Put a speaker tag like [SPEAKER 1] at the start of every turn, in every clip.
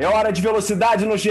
[SPEAKER 1] É hora de velocidade no GE.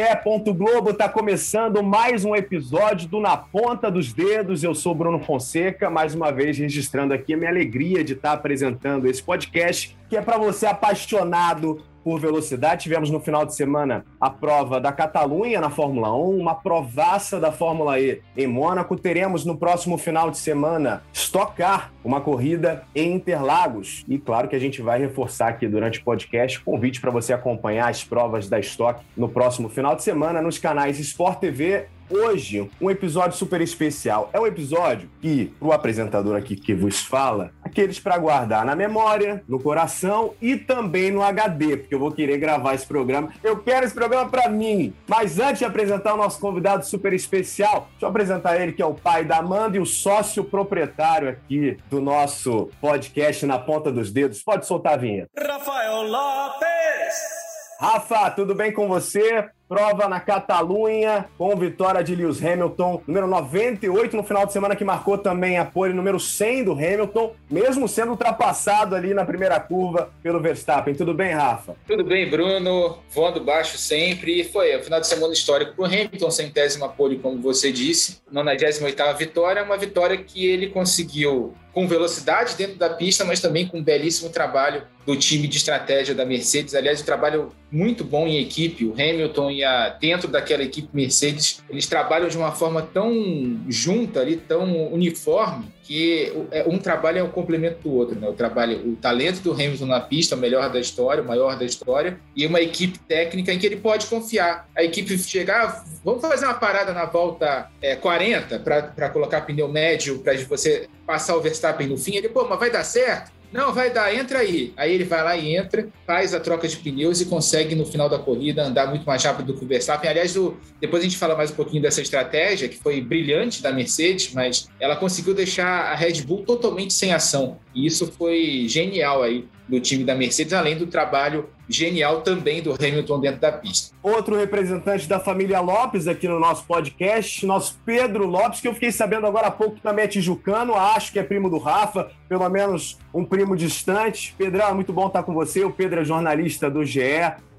[SPEAKER 1] Globo. Tá começando mais um episódio do Na Ponta dos Dedos. Eu sou Bruno Fonseca, mais uma vez registrando aqui a minha alegria de estar apresentando esse podcast, que é para você apaixonado por velocidade. Tivemos no final de semana a prova da Catalunha na Fórmula 1, uma provaça da Fórmula E em Mônaco. Teremos no próximo final de semana Stock Car, uma corrida em Interlagos. E claro que a gente vai reforçar aqui durante o podcast convite para você acompanhar as provas da Stock no próximo final de semana nos canais Sport TV Hoje, um episódio super especial. É um episódio que, pro apresentador aqui que vos fala, aqueles para guardar na memória, no coração e também no HD, porque eu vou querer gravar esse programa. Eu quero esse programa para mim. Mas antes de apresentar o nosso convidado super especial, deixa eu apresentar ele que é o pai da Amanda e o sócio proprietário aqui do nosso podcast Na Ponta dos Dedos. Pode soltar a vinheta. Rafael Lopes! Rafa, tudo bem com você? Prova na Catalunha, com vitória de Lewis Hamilton, número 98 no final de semana, que marcou também a pole número 100 do Hamilton, mesmo sendo ultrapassado ali na primeira curva pelo Verstappen. Tudo bem, Rafa?
[SPEAKER 2] Tudo bem, Bruno. Voando baixo sempre. Foi o final de semana histórico para o Hamilton, centésima pole, como você disse. 98 vitória, uma vitória que ele conseguiu com velocidade dentro da pista, mas também com um belíssimo trabalho do time de estratégia da Mercedes. Aliás, um trabalho muito bom em equipe. O Hamilton e a dentro daquela equipe Mercedes, eles trabalham de uma forma tão junta ali, tão uniforme, que é, um trabalho é o complemento do outro, né? O trabalho, o talento do Hamilton na pista, o melhor da história, o maior da história, e uma equipe técnica em que ele pode confiar. A equipe chegar, ah, vamos fazer uma parada na volta é, 40 para colocar pneu médio para você passar o Verstappen no fim. Ele, pô, mas vai dar certo? Não, vai dar, entra aí. Aí ele vai lá e entra, faz a troca de pneus e consegue no final da corrida andar muito mais rápido do que o Verstappen. Aliás, do, depois a gente fala mais um pouquinho dessa estratégia, que foi brilhante da Mercedes, mas ela conseguiu deixar a Red Bull totalmente sem ação. E isso foi genial aí do time da Mercedes, além do trabalho genial também do Hamilton dentro da pista.
[SPEAKER 1] Outro representante da família Lopes aqui no nosso podcast, nosso Pedro Lopes, que eu fiquei sabendo agora há pouco também é tijucano, acho que é primo do Rafa, pelo menos um primo distante. Pedrão, é muito bom estar com você. O Pedro é jornalista do GE,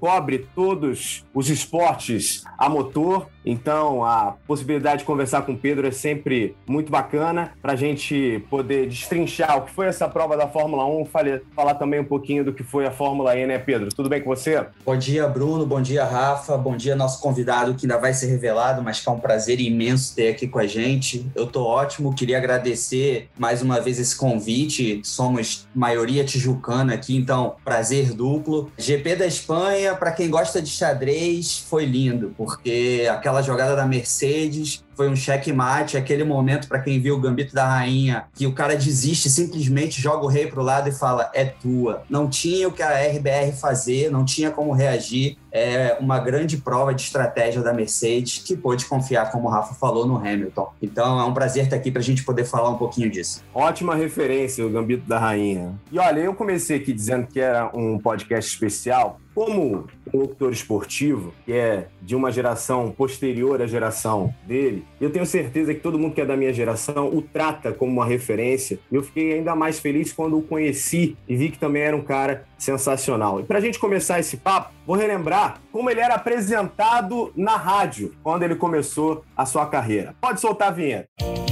[SPEAKER 1] cobre todos os esportes a motor. Então, a possibilidade de conversar com o Pedro é sempre muito bacana para a gente poder destrinchar o que foi essa prova da Fórmula 1, falar também um pouquinho do que foi a Fórmula E, né, Pedro? Tudo bem com você?
[SPEAKER 3] Bom dia, Bruno. Bom dia, Rafa. Bom dia, nosso convidado que ainda vai ser revelado, mas que é um prazer imenso ter aqui com a gente. Eu tô ótimo. Queria agradecer mais uma vez esse convite. Somos maioria tijucana aqui, então prazer duplo. GP da Espanha, para quem gosta de xadrez, foi lindo, porque aquela jogada da Mercedes foi um checkmate, aquele momento para quem viu o Gambito da Rainha, que o cara desiste, simplesmente joga o rei pro lado e fala: "É tua". Não tinha o que a RBR fazer, não tinha como reagir. É uma grande prova de estratégia da Mercedes que pôde confiar, como o Rafa falou, no Hamilton. Então é um prazer estar aqui para a gente poder falar um pouquinho disso.
[SPEAKER 1] Ótima referência, o Gambito da Rainha. E olha, eu comecei aqui dizendo que era um podcast especial, como locutor esportivo, que é de uma geração posterior à geração dele, eu tenho certeza que todo mundo que é da minha geração o trata como uma referência. Eu fiquei ainda mais feliz quando o conheci e vi que também era um cara sensacional. E para a gente começar esse papo, vou relembrar como ele era apresentado na rádio quando ele começou a sua carreira. Pode soltar a vinheta.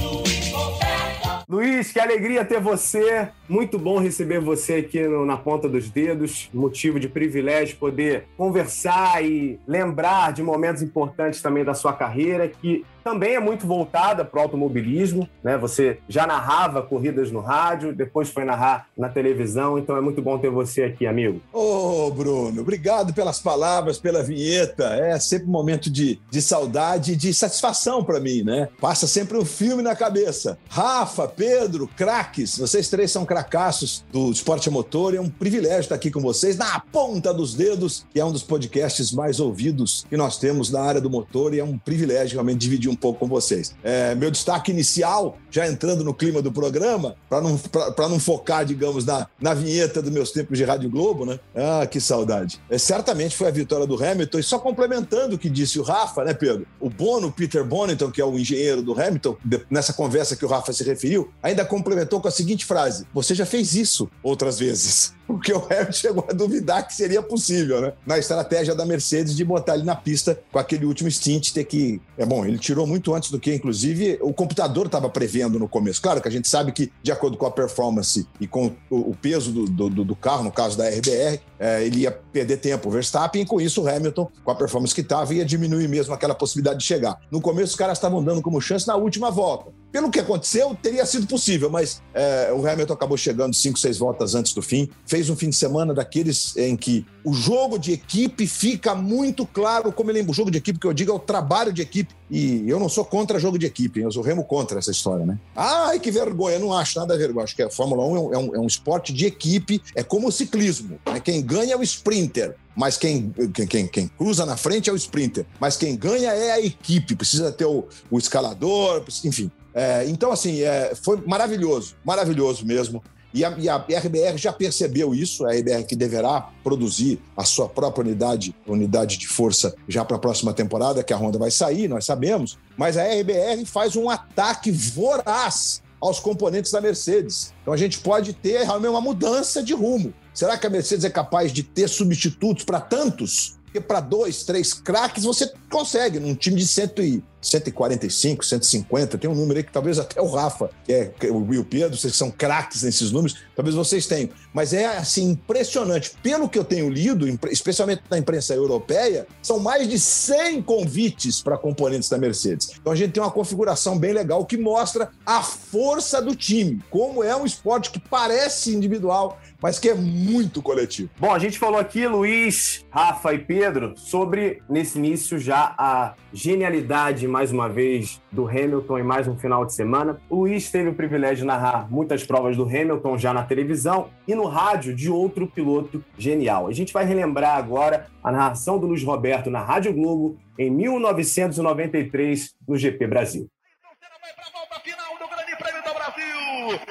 [SPEAKER 1] Luiz, que alegria ter você. Muito bom receber você aqui no, na ponta dos dedos. Motivo de privilégio poder conversar e lembrar de momentos importantes também da sua carreira, que também é muito voltada para o automobilismo, né? Você já narrava corridas no rádio, depois foi narrar na televisão, então é muito bom ter você aqui, amigo.
[SPEAKER 4] Ô, oh, Bruno, obrigado pelas palavras, pela vinheta. É sempre um momento de, de saudade e de satisfação para mim, né? Passa sempre um filme na cabeça. Rafa, Pedro, craques, vocês três são cracassos do esporte a motor, é um privilégio estar aqui com vocês na ponta dos dedos, que é um dos podcasts mais ouvidos que nós temos na área do motor e é um privilégio realmente dividir um pouco com vocês. É, meu destaque inicial já entrando no clima do programa, para não, não focar, digamos, na, na vinheta dos meus tempos de Rádio Globo, né? Ah, que saudade. É, certamente foi a vitória do Hamilton, e só complementando o que disse o Rafa, né, Pedro? O Bono, Peter Bonington, que é o engenheiro do Hamilton, nessa conversa que o Rafa se referiu, ainda complementou com a seguinte frase: Você já fez isso outras vezes porque o Hamilton chegou a duvidar que seria possível, né? Na estratégia da Mercedes de botar ele na pista com aquele último stint, ter que. É bom, ele tirou muito antes do que, inclusive, o computador estava prevendo no começo. Claro que a gente sabe que, de acordo com a performance e com o peso do, do, do carro, no caso da RBR, é, ele ia perder tempo o Verstappen, e com isso o Hamilton, com a performance que estava, ia diminuir mesmo aquela possibilidade de chegar. No começo, os caras estavam dando como chance na última volta. Pelo que aconteceu, teria sido possível, mas é, o Hamilton acabou chegando cinco, seis voltas antes do fim. Fez um fim de semana daqueles em que o jogo de equipe fica muito claro, como ele O jogo de equipe que eu digo é o trabalho de equipe. E eu não sou contra jogo de equipe, eu sou remo contra essa história, né? Ai, que vergonha, eu não acho nada vergonha. Acho que a Fórmula 1 é um, é um esporte de equipe, é como o ciclismo. Né? Quem ganha é o sprinter mas quem, quem, quem, cruza na frente é o sprinter. Mas quem ganha é a equipe, precisa ter o, o escalador, enfim. É, então, assim, é, foi maravilhoso, maravilhoso mesmo. E a, e a, RBR já percebeu isso, a RBR que deverá produzir a sua própria unidade, unidade de força já para a próxima temporada, que a Honda vai sair, nós sabemos, mas a RBR faz um ataque voraz aos componentes da Mercedes. Então a gente pode ter realmente uma mudança de rumo. Será que a Mercedes é capaz de ter substitutos para tantos? Porque para dois, três craques você consegue num time de 100 145, 150, tem um número aí que talvez até o Rafa, que é, o Will Pedro, vocês são craques nesses números, talvez vocês tenham. Mas é assim impressionante. Pelo que eu tenho lido, especialmente na imprensa europeia, são mais de 100 convites para componentes da Mercedes. Então a gente tem uma configuração bem legal que mostra a força do time, como é um esporte que parece individual, mas que é muito coletivo.
[SPEAKER 1] Bom, a gente falou aqui, Luiz, Rafa e Pedro, sobre nesse início já a genialidade mais uma vez do Hamilton em mais um final de semana. O Luiz teve o privilégio de narrar muitas provas do Hamilton já na televisão e no rádio de outro piloto genial. A gente vai relembrar agora a narração do Luiz Roberto na Rádio Globo em 1993 no GP Brasil.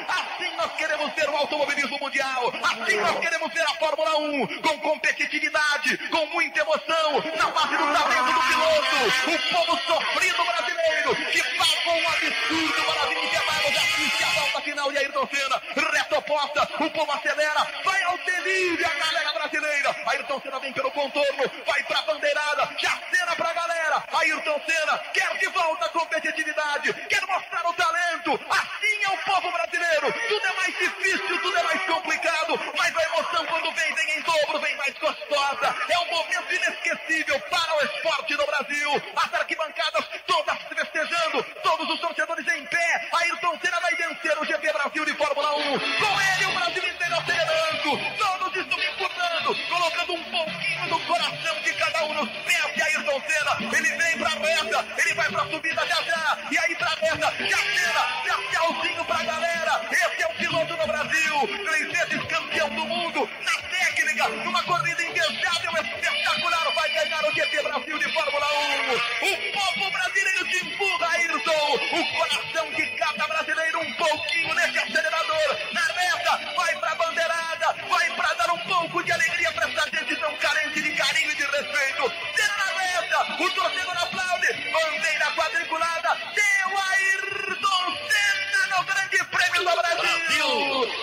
[SPEAKER 5] Assim nós queremos ter o automobilismo mundial. Assim nós queremos ter a Fórmula 1 com competitividade, com muita emoção, na base do talento do piloto. O povo sofrido brasileiro que pagou um absurdo para vir quebrá-los assiste a final de Ayrton Senna. Reta oposta, o povo acelera, vai ao delírio a galera brasileira. Ayrton Senna vem pelo contorno, vai pra bandeirada, já cena pra galera. Ayrton Senna quer de volta a competitividade, quer mostrar o talento. Assim é o povo brasileiro. Tudo é mais difícil, tudo é mais complicado, mas a emoção quando vem, vem em dobro, vem mais gostosa. É um momento inesquecível para o esporte no Brasil. As arquibancadas todas festejando, todos os torcedores em pé. Ayrton Senna vai vencer o GP Brasil de Fórmula 1. Com ele o Brasil inteiro acelerando, todos estão empurrando, colocando um pouquinho do coração de cada um. Nos pés de Ayrton Senna. Ele vem pra reta, ele vai pra subida já já, e aí pra reta, já cena, já tchauzinho pra galera. Esse é o piloto no Brasil, três vezes campeão do mundo, na técnica, numa corrida invejável, espetacular, vai ganhar o GP Brasil de Fórmula 1. O povo brasileiro te empurra, Ayrton, o coração de cada brasileiro um pouquinho nesse acelerador, na reta, vai pra bandeirada, vai pra dar um pouco de alegria pra essa gente tão carente de carinho e de respeito. Será na reta, o torcedor aplaude, bandeira quadriculada, deu Ayrton Senna no Grande Prêmio do Brasil.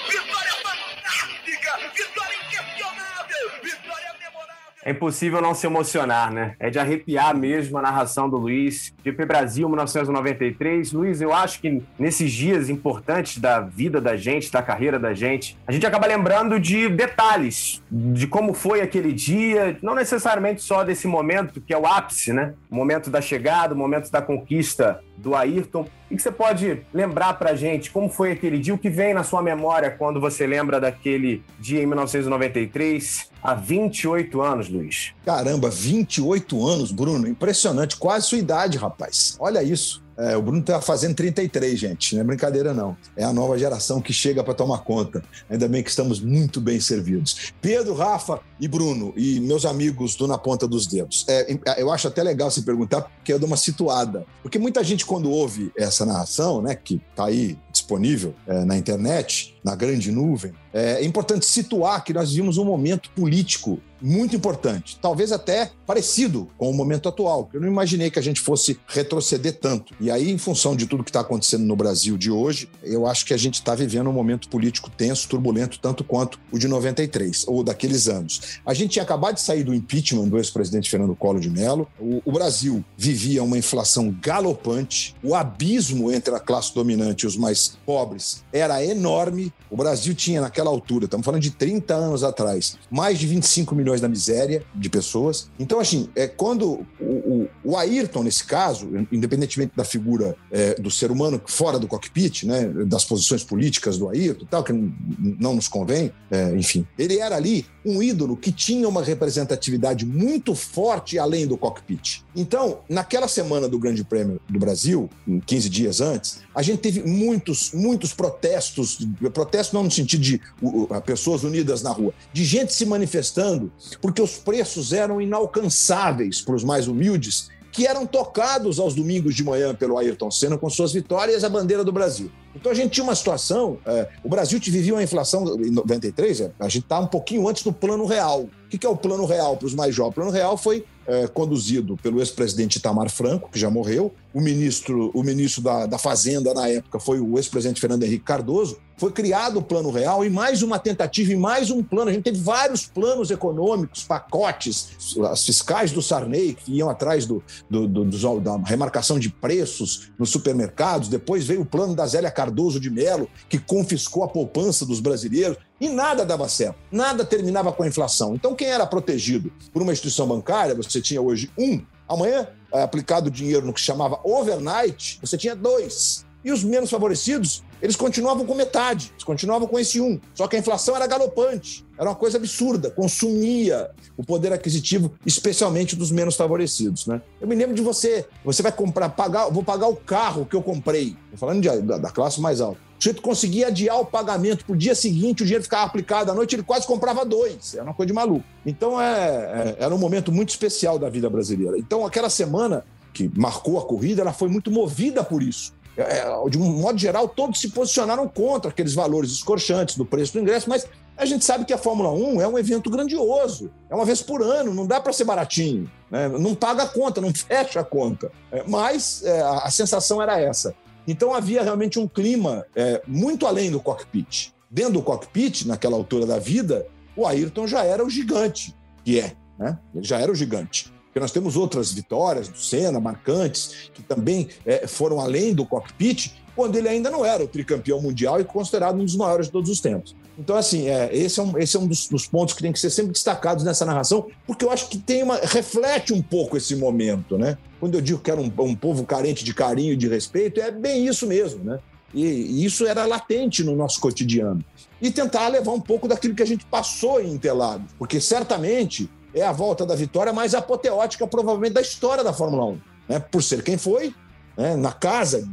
[SPEAKER 5] Vitória fantástica, vitória inquestionável, vitória memorável.
[SPEAKER 1] É impossível não se emocionar, né? É de arrepiar mesmo a narração do Luiz. GP Brasil 1993. Luiz, eu acho que nesses dias importantes da vida da gente, da carreira da gente, a gente acaba lembrando de detalhes, de como foi aquele dia, não necessariamente só desse momento que é o ápice, né? O momento da chegada, o momento da conquista do Ayrton. O que você pode lembrar pra gente? Como foi aquele dia? O que vem na sua memória quando você lembra daquele dia em 1993, há 28 anos, Luiz?
[SPEAKER 4] Caramba, 28 anos, Bruno. Impressionante. Quase sua idade, rapaz. Olha isso. É, o Bruno está fazendo 33, gente. Não é brincadeira, não. É a nova geração que chega para tomar conta. Ainda bem que estamos muito bem servidos. Pedro, Rafa e Bruno, e meus amigos do Na Ponta dos Dedos. É, eu acho até legal se perguntar, porque eu dou uma situada. Porque muita gente, quando ouve essa narração, né, que está aí disponível é, na internet, na grande nuvem, é importante situar que nós vivemos um momento político muito importante, talvez até parecido com o momento atual. Eu não imaginei que a gente fosse retroceder tanto. E aí, em função de tudo que está acontecendo no Brasil de hoje, eu acho que a gente está vivendo um momento político tenso, turbulento, tanto quanto o de 93, ou daqueles anos. A gente tinha acabado de sair do impeachment do ex-presidente Fernando Collor de Mello. O, o Brasil vivia uma inflação galopante, o abismo entre a classe dominante e os mais pobres era enorme. O Brasil tinha, naquela altura, estamos falando de 30 anos atrás, mais de 25 milhões da miséria de pessoas. Então, assim, é, quando o, o, o Ayrton, nesse caso, independentemente da figura é, do ser humano fora do cockpit, né, das posições políticas do Ayrton e tal, que não nos convém, é, enfim, ele era ali um ídolo que tinha uma representatividade muito forte além do cockpit. Então, naquela semana do Grande Prêmio do Brasil, 15 dias antes, a gente teve muitos, muitos protestos, protestos não no sentido de uh, pessoas unidas na rua, de gente se manifestando porque os preços eram inalcançáveis para os mais humildes, que eram tocados aos domingos de manhã pelo Ayrton Senna com suas vitórias a bandeira do Brasil. Então a gente tinha uma situação, é, o Brasil vivia uma inflação em 93, é, a gente está um pouquinho antes do plano real. O que, que é o plano real para os mais jovens? O plano real foi é, conduzido pelo ex-presidente Itamar Franco, que já morreu, o ministro, o ministro da, da Fazenda na época foi o ex-presidente Fernando Henrique Cardoso, foi criado o Plano Real e mais uma tentativa e mais um plano. A gente teve vários planos econômicos, pacotes, as fiscais do Sarney, que iam atrás do, do, do, do da remarcação de preços nos supermercados. Depois veio o plano da Zélia Cardoso de Mello, que confiscou a poupança dos brasileiros. E nada dava certo, nada terminava com a inflação. Então, quem era protegido por uma instituição bancária, você tinha hoje um, amanhã, é, aplicado dinheiro no que chamava overnight, você tinha dois. E os menos favorecidos, eles continuavam com metade, eles continuavam com esse um. Só que a inflação era galopante, era uma coisa absurda, consumia o poder aquisitivo, especialmente dos menos favorecidos. Né? Eu me lembro de você, você vai comprar, pagar, vou pagar o carro que eu comprei, Estou falando de, da, da classe mais alta. O sujeito conseguia adiar o pagamento para o dia seguinte, o dinheiro ficava aplicado à noite, ele quase comprava dois. Era uma coisa de maluco. Então, é, é, era um momento muito especial da vida brasileira. Então, aquela semana que marcou a corrida, ela foi muito movida por isso. É, de um modo geral, todos se posicionaram contra aqueles valores escorchantes do preço do ingresso, mas a gente sabe que a Fórmula 1 é um evento grandioso, é uma vez por ano, não dá para ser baratinho, né? não paga a conta, não fecha a conta. É, mas é, a sensação era essa. Então havia realmente um clima é, muito além do cockpit. Dentro do cockpit, naquela altura da vida, o Ayrton já era o gigante, que é, né? Ele já era o gigante. Porque nós temos outras vitórias do Senna, marcantes, que também é, foram além do cockpit, quando ele ainda não era o tricampeão mundial e considerado um dos maiores de todos os tempos. Então, assim, é, esse é um, esse é um dos, dos, pontos que tem que ser sempre destacados nessa narração, porque eu acho que tem uma, reflete um pouco esse momento, né? Quando eu digo que era um, um povo carente de carinho e de respeito, é bem isso mesmo, né? E, e isso era latente no nosso cotidiano. E tentar levar um pouco daquilo que a gente passou em Interlagos, porque certamente é a volta da vitória mais apoteótica, provavelmente, da história da Fórmula 1. Né? Por ser quem foi, né? na casa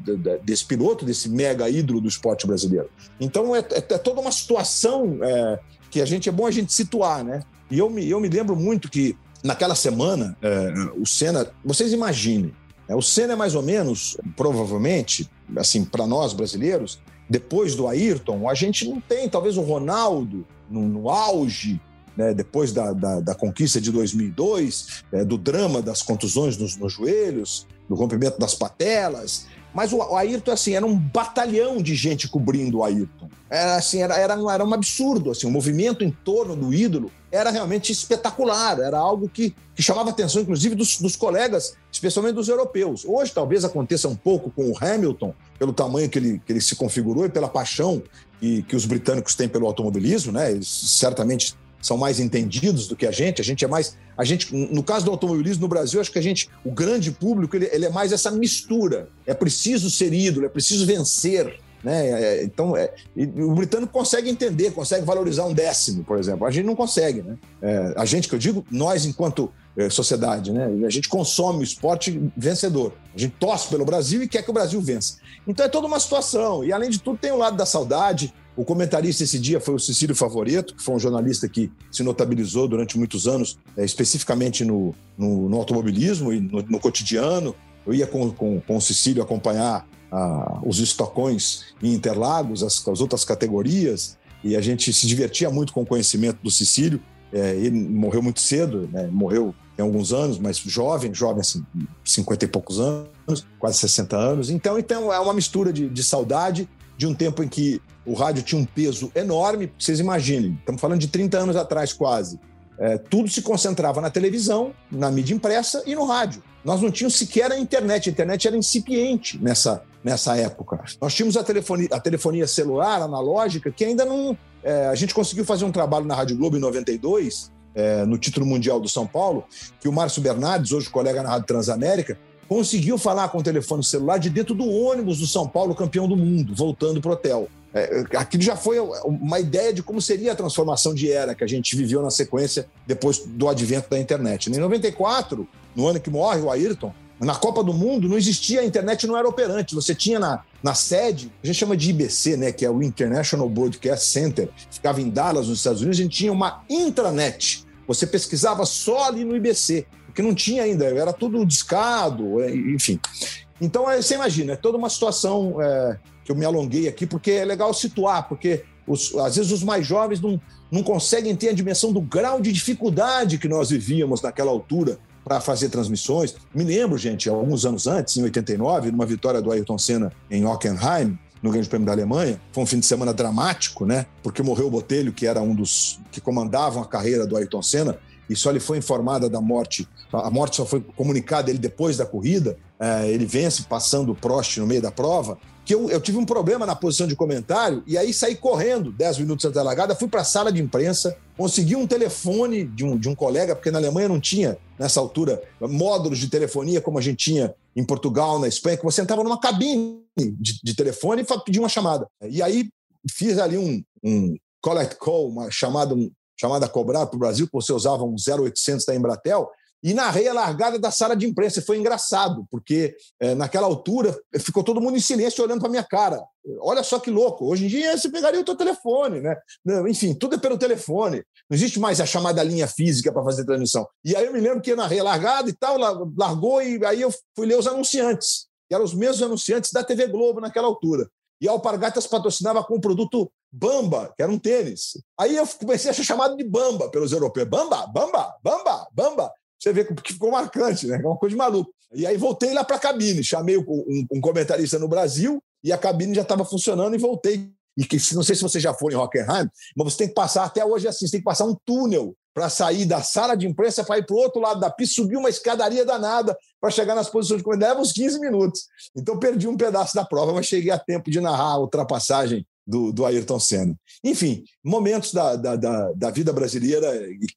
[SPEAKER 4] desse piloto, desse mega ídolo do esporte brasileiro. Então, é, é, é toda uma situação é, que a gente é bom a gente situar. Né? E eu me, eu me lembro muito que, naquela semana, é, o Senna... Vocês imaginem, né? o Senna é mais ou menos, provavelmente, assim, para nós brasileiros, depois do Ayrton, a gente não tem, talvez, o Ronaldo no, no auge né, depois da, da, da, conquista de 2002, é, do drama das contusões nos, nos, joelhos, do rompimento das patelas. Mas o, o Ayrton, assim, era um batalhão de gente cobrindo o Ayrton. Era, assim, era, era, era um absurdo. Assim, o movimento em torno do ídolo era realmente espetacular. Era algo que, que chamava atenção, inclusive, dos, dos colegas, especialmente dos europeus. Hoje, talvez aconteça um pouco com o Hamilton, pelo tamanho que ele, que ele se configurou e pela paixão que, que os britânicos têm pelo automobilismo, né? Eles certamente são mais entendidos do que a gente. A gente é mais. A gente, no caso do automobilismo no Brasil, acho que a gente, o grande público, ele, ele é mais essa mistura. É preciso ser ídolo, é preciso vencer. Né? É, então, é, o britânico consegue entender, consegue valorizar um décimo, por exemplo. A gente não consegue. Né? É, a gente, que eu digo, nós, enquanto é, sociedade, né? A gente consome o esporte vencedor. A gente torce pelo Brasil e quer que o Brasil vença. Então é toda uma situação. E além de tudo, tem o lado da saudade. O comentarista esse dia foi o Cecílio Favoreto, que foi um jornalista que se notabilizou durante muitos anos, é, especificamente no, no, no, automobilismo e no, no, cotidiano. Eu ia com, com, com o Cecílio acompanhar ah, os estocões em Interlagos, as, as outras categorias, e a gente se divertia muito com o conhecimento do Cecílio. É, ele morreu muito cedo, né? morreu tem alguns anos, mas jovem, jovem assim, 50 e poucos anos, quase 60 anos. Então, então é uma mistura de, de saudade de um tempo em que o rádio tinha um peso enorme. Vocês imaginem, estamos falando de 30 anos atrás quase. É, tudo se concentrava na televisão, na mídia impressa e no rádio. Nós não tínhamos sequer a internet, a internet era incipiente nessa, nessa época. Nós tínhamos a telefonia, a telefonia celular, analógica, que ainda não. É, a gente conseguiu fazer um trabalho na Rádio Globo em 92, é, no título mundial do São Paulo, que o Márcio Bernardes, hoje colega na Rádio Transamérica, conseguiu falar com o telefone celular de dentro do ônibus do São Paulo, campeão do mundo, voltando para o hotel. É, aquilo já foi uma ideia de como seria a transformação de era que a gente viveu na sequência depois do advento da internet. Em 94, no ano que morre o Ayrton, na Copa do Mundo não existia, a internet não era operante. Você tinha na, na sede, a gente chama de IBC, né, que é o International Broadcast Center, ficava em Dallas, nos Estados Unidos, a gente tinha uma intranet. Você pesquisava só ali no IBC, porque não tinha ainda, era tudo discado, enfim. Então, você imagina, é toda uma situação é, que eu me alonguei aqui, porque é legal situar, porque os, às vezes os mais jovens não, não conseguem ter a dimensão do grau de dificuldade que nós vivíamos naquela altura para fazer transmissões. Me lembro, gente, alguns anos antes, em 89, numa vitória do Ayrton Senna em Hockenheim, no Grande Prêmio da Alemanha. Foi um fim de semana dramático, né? Porque morreu o Botelho, que era um dos que comandavam a carreira do Ayrton Senna, e só lhe foi informada da morte. A morte só foi comunicada ele depois da corrida. É, ele vence passando o Prost no meio da prova que eu, eu, tive um problema na posição de comentário e aí saí correndo 10 minutos antes da largada, fui para a sala de imprensa, consegui um telefone de um, de um colega, porque na Alemanha não tinha, nessa altura, módulos de telefonia como a gente tinha em Portugal, na Espanha, que você entrava numa cabine de, de telefone e pedia uma chamada. E aí fiz ali um, um collect call, uma chamada, um, chamada cobrada para o Brasil, que você usava um 0800 da Embratel, e narrei a largada da sala de imprensa. Foi engraçado, porque é, naquela altura ficou todo mundo em silêncio olhando para minha cara. Olha só que louco. Hoje em dia você pegaria o teu telefone, né? Enfim, tudo é pelo telefone. Não existe mais a chamada linha física para fazer transmissão. E aí eu me lembro que eu narrei a largada e tal, largou, e aí eu fui ler os anunciantes, que eram os mesmos anunciantes da TV Globo naquela altura. E a Alpargatas patrocinava com o produto Bamba, que era um tênis. Aí eu comecei a ser chamado de Bamba pelos europeus. Bamba, Bamba, Bamba, Bamba. Você vê que ficou marcante, né? É uma coisa de maluco. E aí voltei lá para a cabine, chamei um, um, comentarista no Brasil e a cabine já estava funcionando e voltei. E que, não sei se você já foi em Hockenheim, mas você tem que passar, até hoje é assim, você tem que passar um túnel para sair da sala de imprensa para ir para o outro lado da pista, subir uma escadaria danada para chegar nas posições de comentário. Leva uns 15 minutos. Então perdi um pedaço da prova, mas cheguei a tempo de narrar a ultrapassagem do, do Ayrton Senna. Enfim, momentos da, da, da, da vida brasileira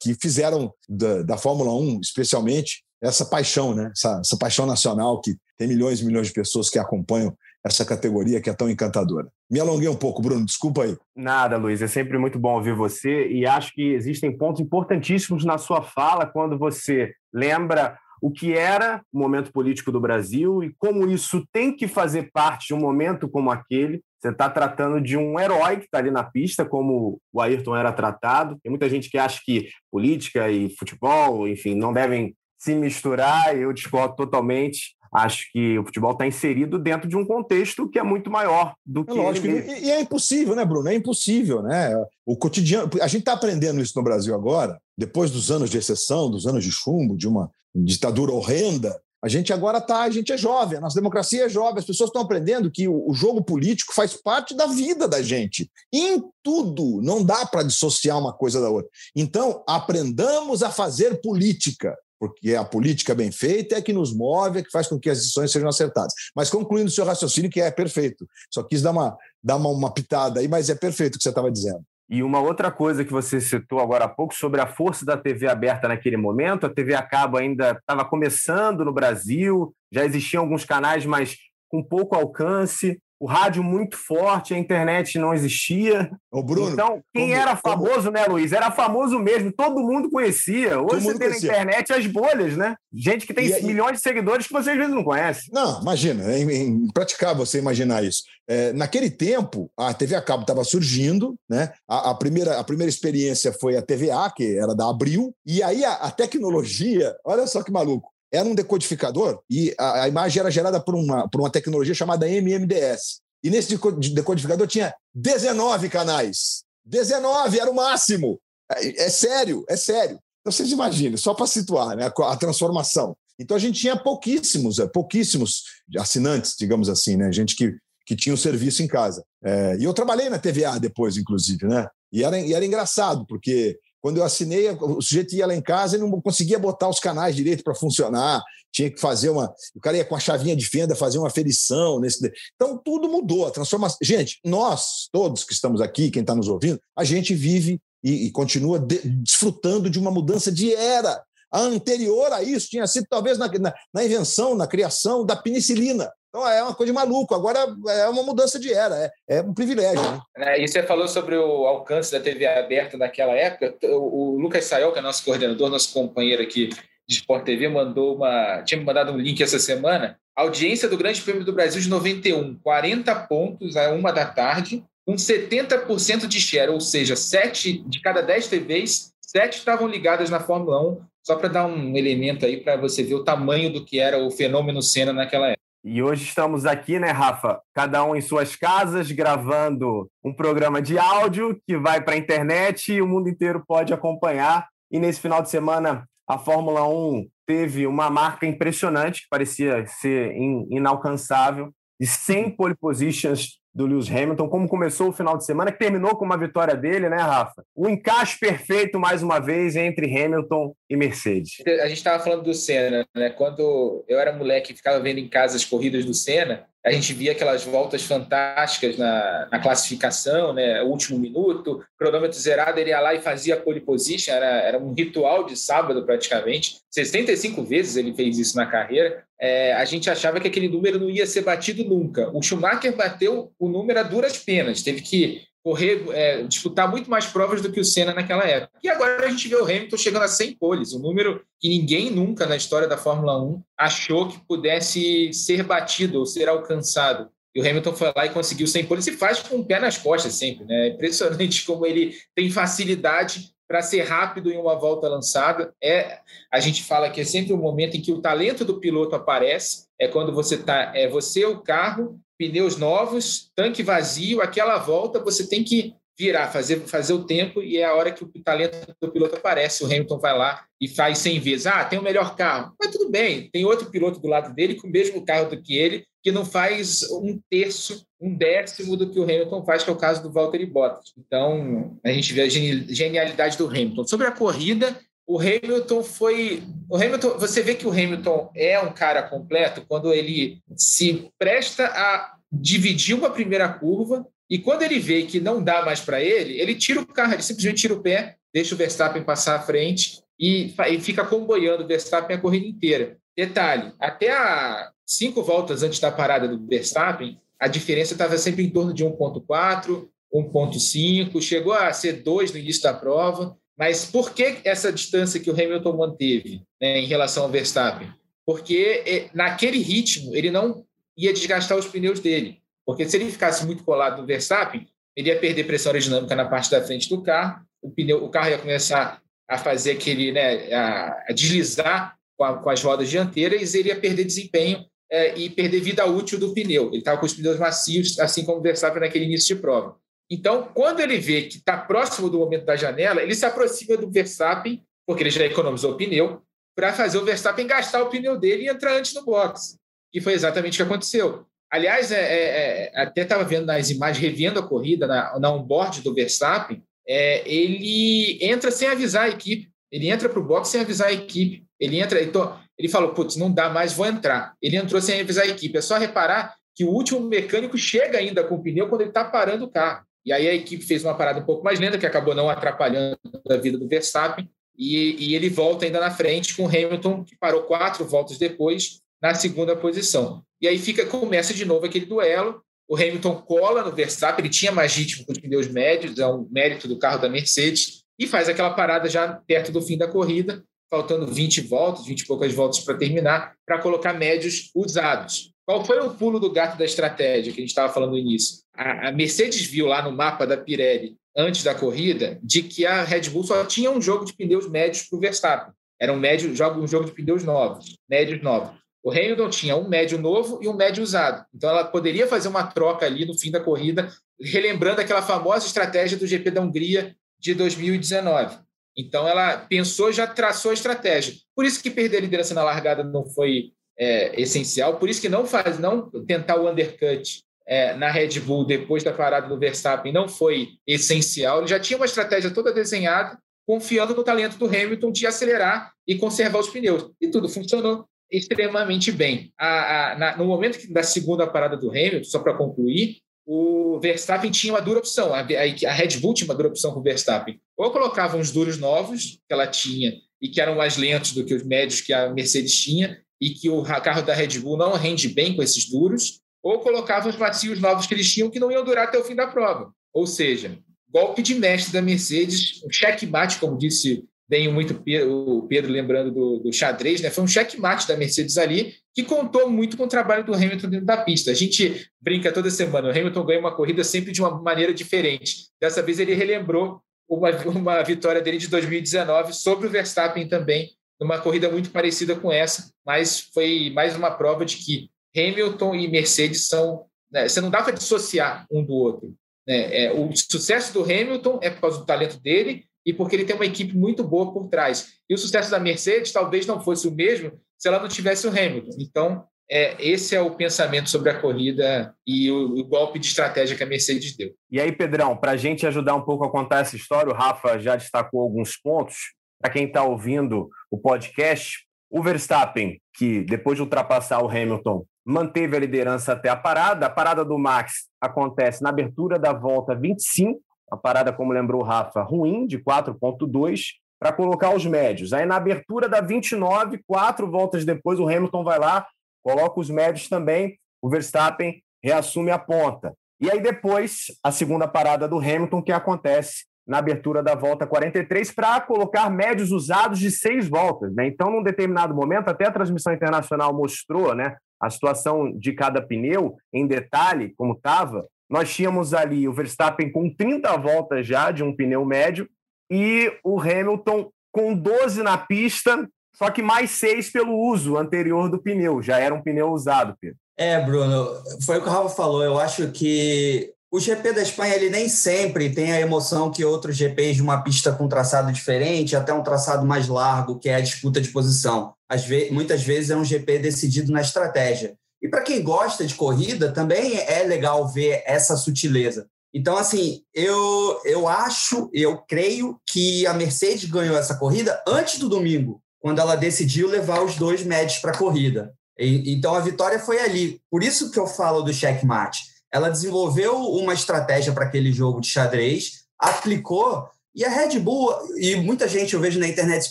[SPEAKER 4] que fizeram da, da, Fórmula 1, especialmente, essa paixão, né? Essa, essa paixão nacional que tem milhões e milhões de pessoas que acompanham essa categoria que é tão encantadora. Me alonguei um pouco, Bruno, desculpa aí.
[SPEAKER 1] Nada, Luiz, é sempre muito bom ouvir você e acho que existem pontos importantíssimos na sua fala quando você lembra o que era o momento político do Brasil e como isso tem que fazer parte de um momento como aquele. Você está tratando de um herói que está ali na pista, como o Ayrton era tratado. Tem muita gente que acha que política e futebol, enfim, não devem se misturar. Eu discordo totalmente. Acho que o futebol está inserido dentro de um contexto que é muito maior do que. É lógico,
[SPEAKER 4] e, e, é impossível, né, Bruno? É impossível, né? O cotidiano. A gente está aprendendo isso no Brasil agora, depois dos anos de exceção, dos anos de chumbo, de uma ditadura horrenda. A gente agora está, a gente é jovem, a nossa democracia é jovem, as pessoas estão aprendendo que o, o jogo político faz parte da vida da gente. Em tudo, não dá para dissociar uma coisa da outra. Então, aprendamos a fazer política porque a política bem feita é que nos move, é que faz com que as decisões sejam acertadas. Mas concluindo o seu raciocínio, que é perfeito. Só quis dar uma, dar uma, uma pitada aí, mas é perfeito o que você estava dizendo.
[SPEAKER 1] E uma outra coisa que você citou agora há pouco sobre a força da TV aberta naquele momento, a TV a cabo ainda estava começando no Brasil, já existiam alguns canais, mas com pouco alcance. O rádio muito forte, a internet não existia.
[SPEAKER 4] Ô, Bruno,
[SPEAKER 1] então, quem
[SPEAKER 4] como,
[SPEAKER 1] era famoso, como... né, Luiz? Era famoso mesmo, todo mundo conhecia. Hoje você tem na internet as bolhas, né? Gente que tem e, milhões de seguidores que você às vezes não conhece.
[SPEAKER 4] Não, imagina, é impraticável você imaginar isso. É, naquele tempo, a TV a cabo estava surgindo, né? A, a, primeira, a primeira experiência foi a TVA, que era da Abril, e aí a, a tecnologia, olha só que maluco, era um decodificador e a, a, imagem era gerada por uma, por uma tecnologia chamada MMDS. E nesse decodificador tinha 19 canais. 19 era o máximo. É, é sério, é sério. Então vocês imaginem, só para situar né, a, a transformação. Então a gente tinha pouquíssimos, é, pouquíssimos assinantes, digamos assim, né? Gente que, que tinha o serviço em casa. É, e eu trabalhei na TVA depois, inclusive, né? E era, e era engraçado, porque quando eu assinei, o sujeito ia lá em casa e não conseguia botar os canais direito para funcionar. Tinha que fazer uma. O cara ia com a chavinha de fenda fazer uma ferição. Nesse... Então, tudo mudou. A transformação. Gente, nós, todos que estamos aqui, quem está nos ouvindo, a gente vive e, e continua de... desfrutando de uma mudança de era. A anterior a isso tinha sido talvez na, na, na invenção, na criação da penicilina. Então é uma coisa de maluco. Agora é uma mudança de era, é, é um privilégio. Né?
[SPEAKER 2] É, e você falou sobre o alcance da TV aberta naquela época. O, Lucas Sayol, que é nosso coordenador, nosso companheiro aqui de Sport TV, mandou uma, tinha me mandado um link essa semana. audiência do Grande Prêmio do Brasil de 91, 40 pontos a uma da tarde, com 70% de share, ou seja, 7 de cada 10 TVs, 7 estavam ligadas na Fórmula 1, só para dar um elemento aí para você ver o tamanho do que era o fenômeno Senna naquela época.
[SPEAKER 1] E hoje estamos aqui, né, Rafa? Cada um em suas casas, gravando um programa de áudio que vai para a internet e o mundo inteiro pode acompanhar. E nesse final de semana, a Fórmula 1 teve uma marca impressionante, que parecia ser inalcançável, de 100 pole positions do Lewis Hamilton, como começou o final de semana, que terminou com uma vitória dele, né, Rafa? O encaixe perfeito, mais uma vez, entre Hamilton e Mercedes.
[SPEAKER 2] A gente estava falando do Senna, né? Quando eu era moleque e ficava vendo em casa as corridas do Senna, a gente via aquelas voltas fantásticas na, na, classificação, né? último minuto, cronômetro zerado, ele ia lá e fazia pole position, era, era um ritual de sábado praticamente. 65 vezes ele fez isso na carreira. É, a gente achava que aquele número não ia ser batido nunca. O Schumacher bateu o número a duras penas, teve que correr, é, disputar muito mais provas do que o Senna naquela época. E agora a gente vê o Hamilton chegando a 100 poles, um número que ninguém nunca na história da Fórmula 1 achou que pudesse ser batido ou ser alcançado. E o Hamilton foi lá e conseguiu 100 poles e faz com o pé nas costas sempre. Né? É impressionante como ele tem facilidade para ser rápido em uma volta lançada. É, a gente fala que é sempre o um momento em que o talento do piloto aparece, é quando você tá, é você o carro pneus novos, tanque vazio, aquela volta você tem que virar, fazer, fazer o tempo e é a hora que o talento do piloto aparece. O Hamilton vai lá e faz 100 vezes. Ah, tem o melhor carro. Mas tudo bem, tem outro piloto do lado dele com o mesmo carro do que ele, que não faz um terço, um décimo do que o Hamilton faz, que é o caso do Valtteri Bottas. Então, a gente vê a genialidade do Hamilton. Sobre a corrida, o Hamilton foi. O Hamilton, você vê que o Hamilton é um cara completo quando ele se presta a dividir uma primeira curva e quando ele vê que não dá mais para ele, ele tira o carro, ele simplesmente tira o pé, deixa o Verstappen passar à frente e, e fica comboiando o Verstappen a corrida inteira. Detalhe: até a cinco voltas antes da parada do Verstappen, a diferença estava sempre em torno de 1,4, 1,5, chegou a ser 2 no início da prova. Mas por que essa distância que o Hamilton manteve né, em relação ao Verstappen? Porque eh, naquele ritmo ele não ia desgastar os pneus dele. Porque se ele ficasse muito colado no Verstappen, ele ia perder pressão aerodinâmica na parte da frente do carro, o, pneu, o carro ia começar a fazer aquele, né, a, deslizar com, a, com, as rodas dianteiras e ele ia perder desempenho é, e perder vida útil do pneu. Ele estava com os pneus macios, assim como o Verstappen naquele início de prova. Então, quando ele vê que está próximo do momento da janela, ele se aproxima do Verstappen, porque ele já economizou o pneu, para fazer o Verstappen gastar o pneu dele e entrar antes no box. E foi exatamente o que aconteceu. Aliás, é, é, é até estava vendo nas imagens, revendo a corrida na, na onboard do Verstappen, é, ele entra sem avisar a equipe. Ele entra para o box sem avisar a equipe. Ele entra, então, ele falou, putz, não dá mais, vou entrar. Ele entrou sem avisar a equipe. É só reparar que o último mecânico chega ainda com o pneu quando ele está parando o carro. E aí a equipe fez uma parada um pouco mais lenta, que acabou não atrapalhando a vida do Verstappen, e, e ele volta ainda na frente com o Hamilton, que parou quatro voltas depois, na segunda posição. E aí fica começa de novo aquele duelo, o Hamilton cola no Verstappen, ele tinha mais ritmo com os pneus médios, é um mérito do carro da Mercedes, e faz aquela parada já perto do fim da corrida, faltando 20 voltas, 20 e poucas voltas para terminar, para colocar médios usados. Qual foi o pulo do gato da estratégia que a gente estava falando no início? A, Mercedes viu lá no mapa da Pirelli, antes da corrida, de que a Red Bull só tinha um jogo de pneus médios para o Verstappen. Era um, médio, um jogo de pneus novos, médios novos. O Hamilton tinha um médio novo e um médio usado. Então ela poderia fazer uma troca ali no fim da corrida, relembrando aquela famosa estratégia do GP da Hungria de 2019. Então ela pensou, já traçou a estratégia. Por isso que perder a liderança na largada não foi é, essencial. Por isso que não faz, não tentar o undercut é, na Red Bull depois da parada do Verstappen não foi essencial. Ele já tinha uma estratégia toda desenhada, confiando no talento do Hamilton de acelerar e conservar os pneus. E tudo funcionou extremamente bem. A, a, na, no momento da segunda parada do Hamilton, só para concluir, o Verstappen tinha uma dura opção. A, a, Red Bull tinha uma dura opção com o Verstappen. Ou colocava uns duros novos que ela tinha e que eram mais lentos do que os médios que a Mercedes tinha e que o carro da Red Bull não rende bem com esses duros, ou colocava os macios novos que eles tinham que não iam durar até o fim da prova. Ou seja, golpe de mestre da Mercedes, um checkmate, como disse bem muito o Pedro lembrando do, do xadrez, né? Foi um checkmate da Mercedes ali, que contou muito com o trabalho do Hamilton dentro da pista. A gente brinca toda semana, o Hamilton ganha uma corrida sempre de uma maneira diferente. Dessa vez ele relembrou uma, uma vitória dele de 2019 sobre o Verstappen também, numa corrida muito parecida com essa, mas foi mais uma prova de que Hamilton e Mercedes são. Né, você não dá para dissociar um do outro. Né? É, o sucesso do Hamilton é por causa do talento dele e porque ele tem uma equipe muito boa por trás. E o sucesso da Mercedes talvez não fosse o mesmo se ela não tivesse o Hamilton. Então, é, esse é o pensamento sobre a corrida e o, o, golpe de estratégia que a Mercedes deu.
[SPEAKER 1] E aí, Pedrão, para a gente ajudar um pouco a contar essa história, o Rafa já destacou alguns pontos. Para quem está ouvindo o podcast, o Verstappen, que depois de ultrapassar o Hamilton, manteve a liderança até a parada. A parada do Max acontece na abertura da volta 25 a parada, como lembrou o Rafa, ruim, de 4,2, para colocar os médios. Aí na abertura da 29, quatro voltas depois, o Hamilton vai lá, coloca os médios também, o Verstappen reassume a ponta. E aí depois, a segunda parada do Hamilton, que acontece na abertura da volta 43, para colocar médios usados de seis voltas. Né? Então, num determinado momento, até a transmissão internacional mostrou né, a situação de cada pneu em detalhe, como estava, nós tínhamos ali o Verstappen com 30 voltas já de um pneu médio e o Hamilton com 12 na pista, só que mais 6 pelo uso anterior do pneu. Já era um pneu usado, Pedro.
[SPEAKER 3] É, Bruno, foi o que o Rafa falou. Eu acho que o GP da Espanha ele nem sempre tem a emoção que outros GPs de uma pista com traçado diferente, até um traçado mais largo, que é a disputa de posição. Vezes, muitas vezes é um GP decidido na estratégia. E para quem gosta de corrida, também é legal ver essa sutileza. Então, assim, eu, eu acho, eu creio que a Mercedes ganhou essa corrida antes do domingo, quando ela decidiu levar os dois médios para a corrida. E, então, a vitória foi ali. Por isso que eu falo do checkmate. Ela desenvolveu uma estratégia para aquele jogo de xadrez, aplicou, e a Red Bull, e muita gente eu vejo na internet se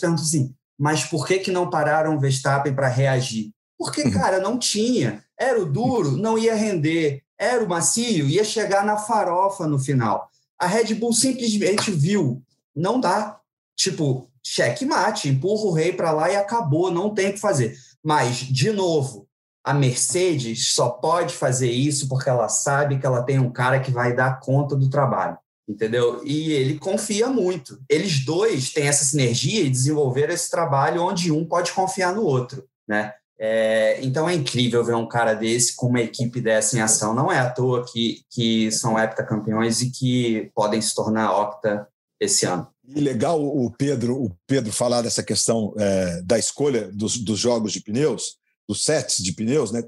[SPEAKER 3] pergunta assim, mas por que, que não pararam o Verstappen para reagir? Porque, uhum. cara, não tinha. Era o duro, não ia render. Era o macio, ia chegar na farofa no final. A Red Bull simplesmente viu. Não dá. Tipo, checkmate, empurra o rei para lá e acabou, não tem o que fazer. Mas, de novo, a Mercedes só pode fazer isso porque ela sabe que ela tem um cara que vai dar conta do trabalho, entendeu? E ele confia muito. Eles dois têm essa sinergia e desenvolveram esse trabalho onde um pode confiar no outro, né? É, então é incrível ver um cara desse com uma equipe dessa em ação. Não é à toa que, que são heptacampeões e que podem se tornar octa esse ano.
[SPEAKER 4] E legal o Pedro, o Pedro falar dessa questão é, da escolha dos, dos jogos de pneus, dos sets de pneus. Né?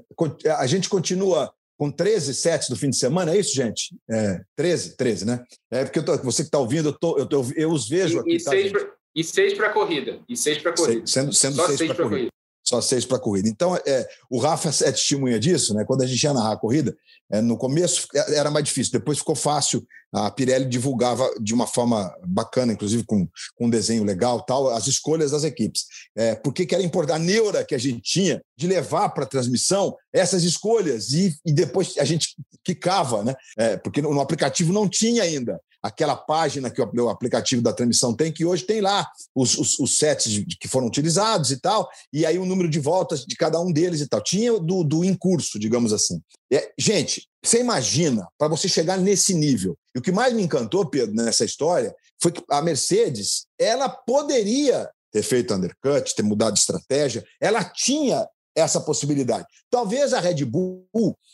[SPEAKER 4] A gente continua com 13 sets do fim de semana, é isso, gente? É, 13, 13, né? É porque tô, você que está ouvindo, eu, tô, eu, tô, eu, os vejo aqui.
[SPEAKER 2] E, tá, seis, pra, e seis para corrida. E seis para corrida.
[SPEAKER 4] Sendo, sendo Só seis, seis para corrida. corrida. Só seis para a corrida. Então, é, o Rafa é testemunha disso, né? Quando a gente ia narrar a corrida, é, no começo era mais difícil, depois ficou fácil. A Pirelli divulgava de uma forma bacana, inclusive com, com um desenho legal, tal, as escolhas das equipes. É, porque que era importante a neura que a gente tinha de levar para a transmissão essas escolhas e, e, depois a gente quicava, né? É, porque no, no aplicativo não tinha ainda aquela página que o aplicativo da transmissão tem, que hoje tem lá os, os, os sets que foram utilizados e tal, e aí o número de voltas de cada um deles e tal. Tinha do, do em curso, digamos assim. É, gente, você imagina, para você chegar nesse nível. E o que mais me encantou, Pedro, nessa história, foi que a Mercedes, ela poderia ter feito undercut, ter mudado de estratégia, ela tinha essa possibilidade. Talvez a Red Bull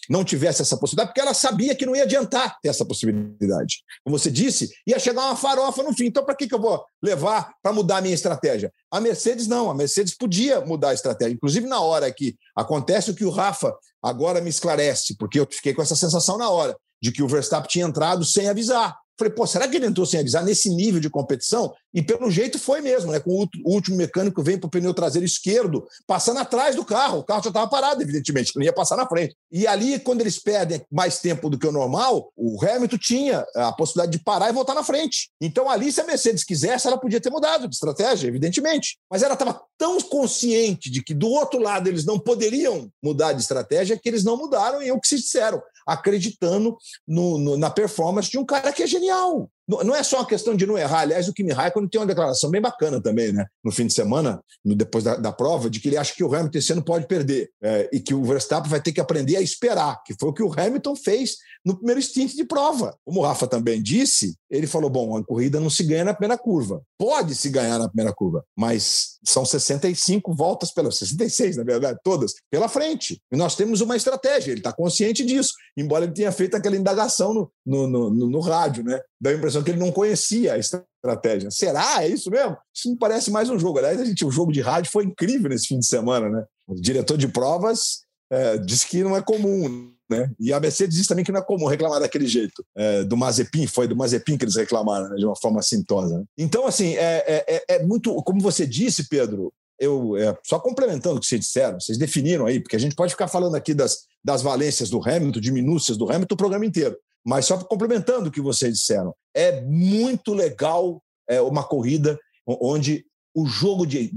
[SPEAKER 4] não tivesse essa possibilidade, porque ela sabia que não ia adiantar ter essa possibilidade. Como você disse, ia chegar uma farofa no fim. Então, para que, que eu vou levar para mudar a minha estratégia? A Mercedes não, a Mercedes podia mudar a estratégia. Inclusive, na hora que acontece o que o Rafa agora me esclarece, porque eu fiquei com essa sensação na hora, de que o Verstappen tinha entrado sem avisar. Falei, pô, será que ele entrou sem avisar nesse nível de competição? E pelo jeito foi mesmo, né? Com o último mecânico vem para o pneu traseiro esquerdo, passando atrás do carro. O carro já estava parado, evidentemente, não ia passar na frente. E ali, quando eles perdem mais tempo do que o normal, o Hamilton tinha a possibilidade de parar e voltar na frente. Então, ali, se a Mercedes quisesse, ela podia ter mudado de estratégia, evidentemente. Mas ela estava tão consciente de que do outro lado eles não poderiam mudar de estratégia que eles não mudaram e é o que se disseram, acreditando no, no, na performance de um cara que é genial. Não é só uma questão de não errar. Aliás, o Kimi Raikkonen tem uma declaração bem bacana também, né? No fim de semana, no, depois da, da, prova, de que ele acha que o Hamilton esse ano pode perder é, e que o Verstappen vai ter que aprender a esperar, que foi o que o Hamilton fez no primeiro stint de prova. Como o Rafa também disse, ele falou: bom, a corrida não se ganha na primeira curva. Pode se ganhar na primeira curva, mas são 65 voltas pela 66, na verdade, todas pela frente. E nós temos uma estratégia, ele está consciente disso, embora ele tenha feito aquela indagação no, no, no, no, rádio, né? Dá a impressão que ele não conhecia a estratégia. Será? É isso mesmo? Isso me parece mais um jogo. Aliás, a gente, o jogo de rádio foi incrível nesse fim de semana, né? O diretor de provas é, disse que não é comum né? E a Mercedes diz também que não é comum reclamar daquele jeito. É, do Mazepin, foi do Mazepin que eles reclamaram, né? de uma forma sintosa. Né? Então, assim, é, é, é, é, muito. Como você disse, Pedro, eu é, só complementando o que vocês disseram, vocês definiram aí, porque a gente pode ficar falando aqui das, das valências do Hamilton, de minúcias do Hamilton, o programa inteiro. Mas só complementando o que vocês disseram, é muito legal é, uma corrida onde o jogo de,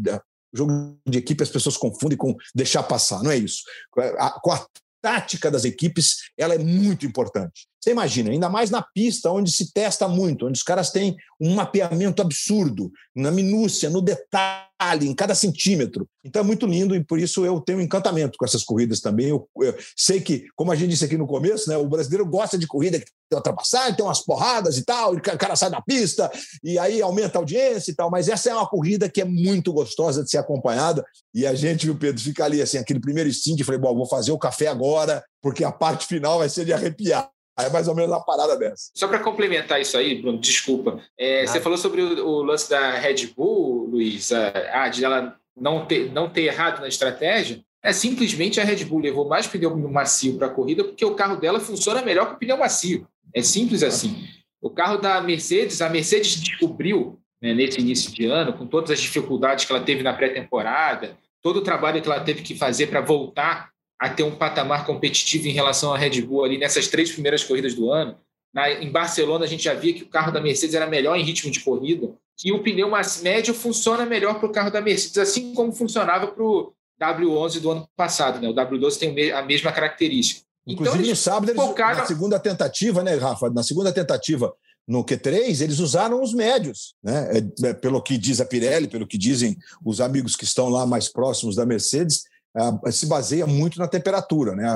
[SPEAKER 4] jogo de equipe as pessoas confundem com deixar passar, não é isso. Com a tática das equipes ela é muito importante. Você imagina, ainda mais na pista, onde se testa muito, onde os caras têm um mapeamento absurdo, na minúcia, no detalhe, em cada centímetro. Então é muito lindo e por isso eu tenho um encantamento com essas corridas também. Eu, eu sei que, como a gente disse aqui no começo, né, o brasileiro gosta de corrida que tem ultrapassagem, tem umas porradas e tal, e o cara sai da pista e aí aumenta a audiência e tal, mas essa é uma corrida que é muito gostosa de ser acompanhada e a gente, viu, Pedro, fica ali assim, aquele primeiro instinto, falei, bom, vou fazer o café agora, porque a parte final vai ser de arrepiar. É mais ou menos uma parada dessa.
[SPEAKER 2] Só para complementar isso aí, Bruno, desculpa. É, você falou sobre o, o, lance da Red Bull, Luiz, a, a, de ela não ter, não ter errado na estratégia. É simplesmente a Red Bull levou mais pneu macio para a corrida porque o carro dela funciona melhor que o pneu macio. É simples assim. O carro da Mercedes, a Mercedes descobriu né, nesse início de ano, com todas as dificuldades que ela teve na pré-temporada, todo o trabalho que ela teve que fazer para voltar a ter um patamar competitivo em relação à Red Bull ali nessas três primeiras corridas do ano. Na, em Barcelona, a gente já via que o carro da Mercedes era melhor em ritmo de corrida, que o pneu mais médio funciona melhor para o carro da Mercedes, assim como funcionava para o W11 do ano passado. Né? O W12 tem a mesma característica.
[SPEAKER 4] Então, Inclusive, então, no sábado, eles, focaram... na segunda tentativa, né, Rafa? Na segunda tentativa no Q3, eles usaram os médios, né? É, é, pelo que diz a Pirelli, pelo que dizem os amigos que estão lá mais próximos da Mercedes, se baseia muito na temperatura, né?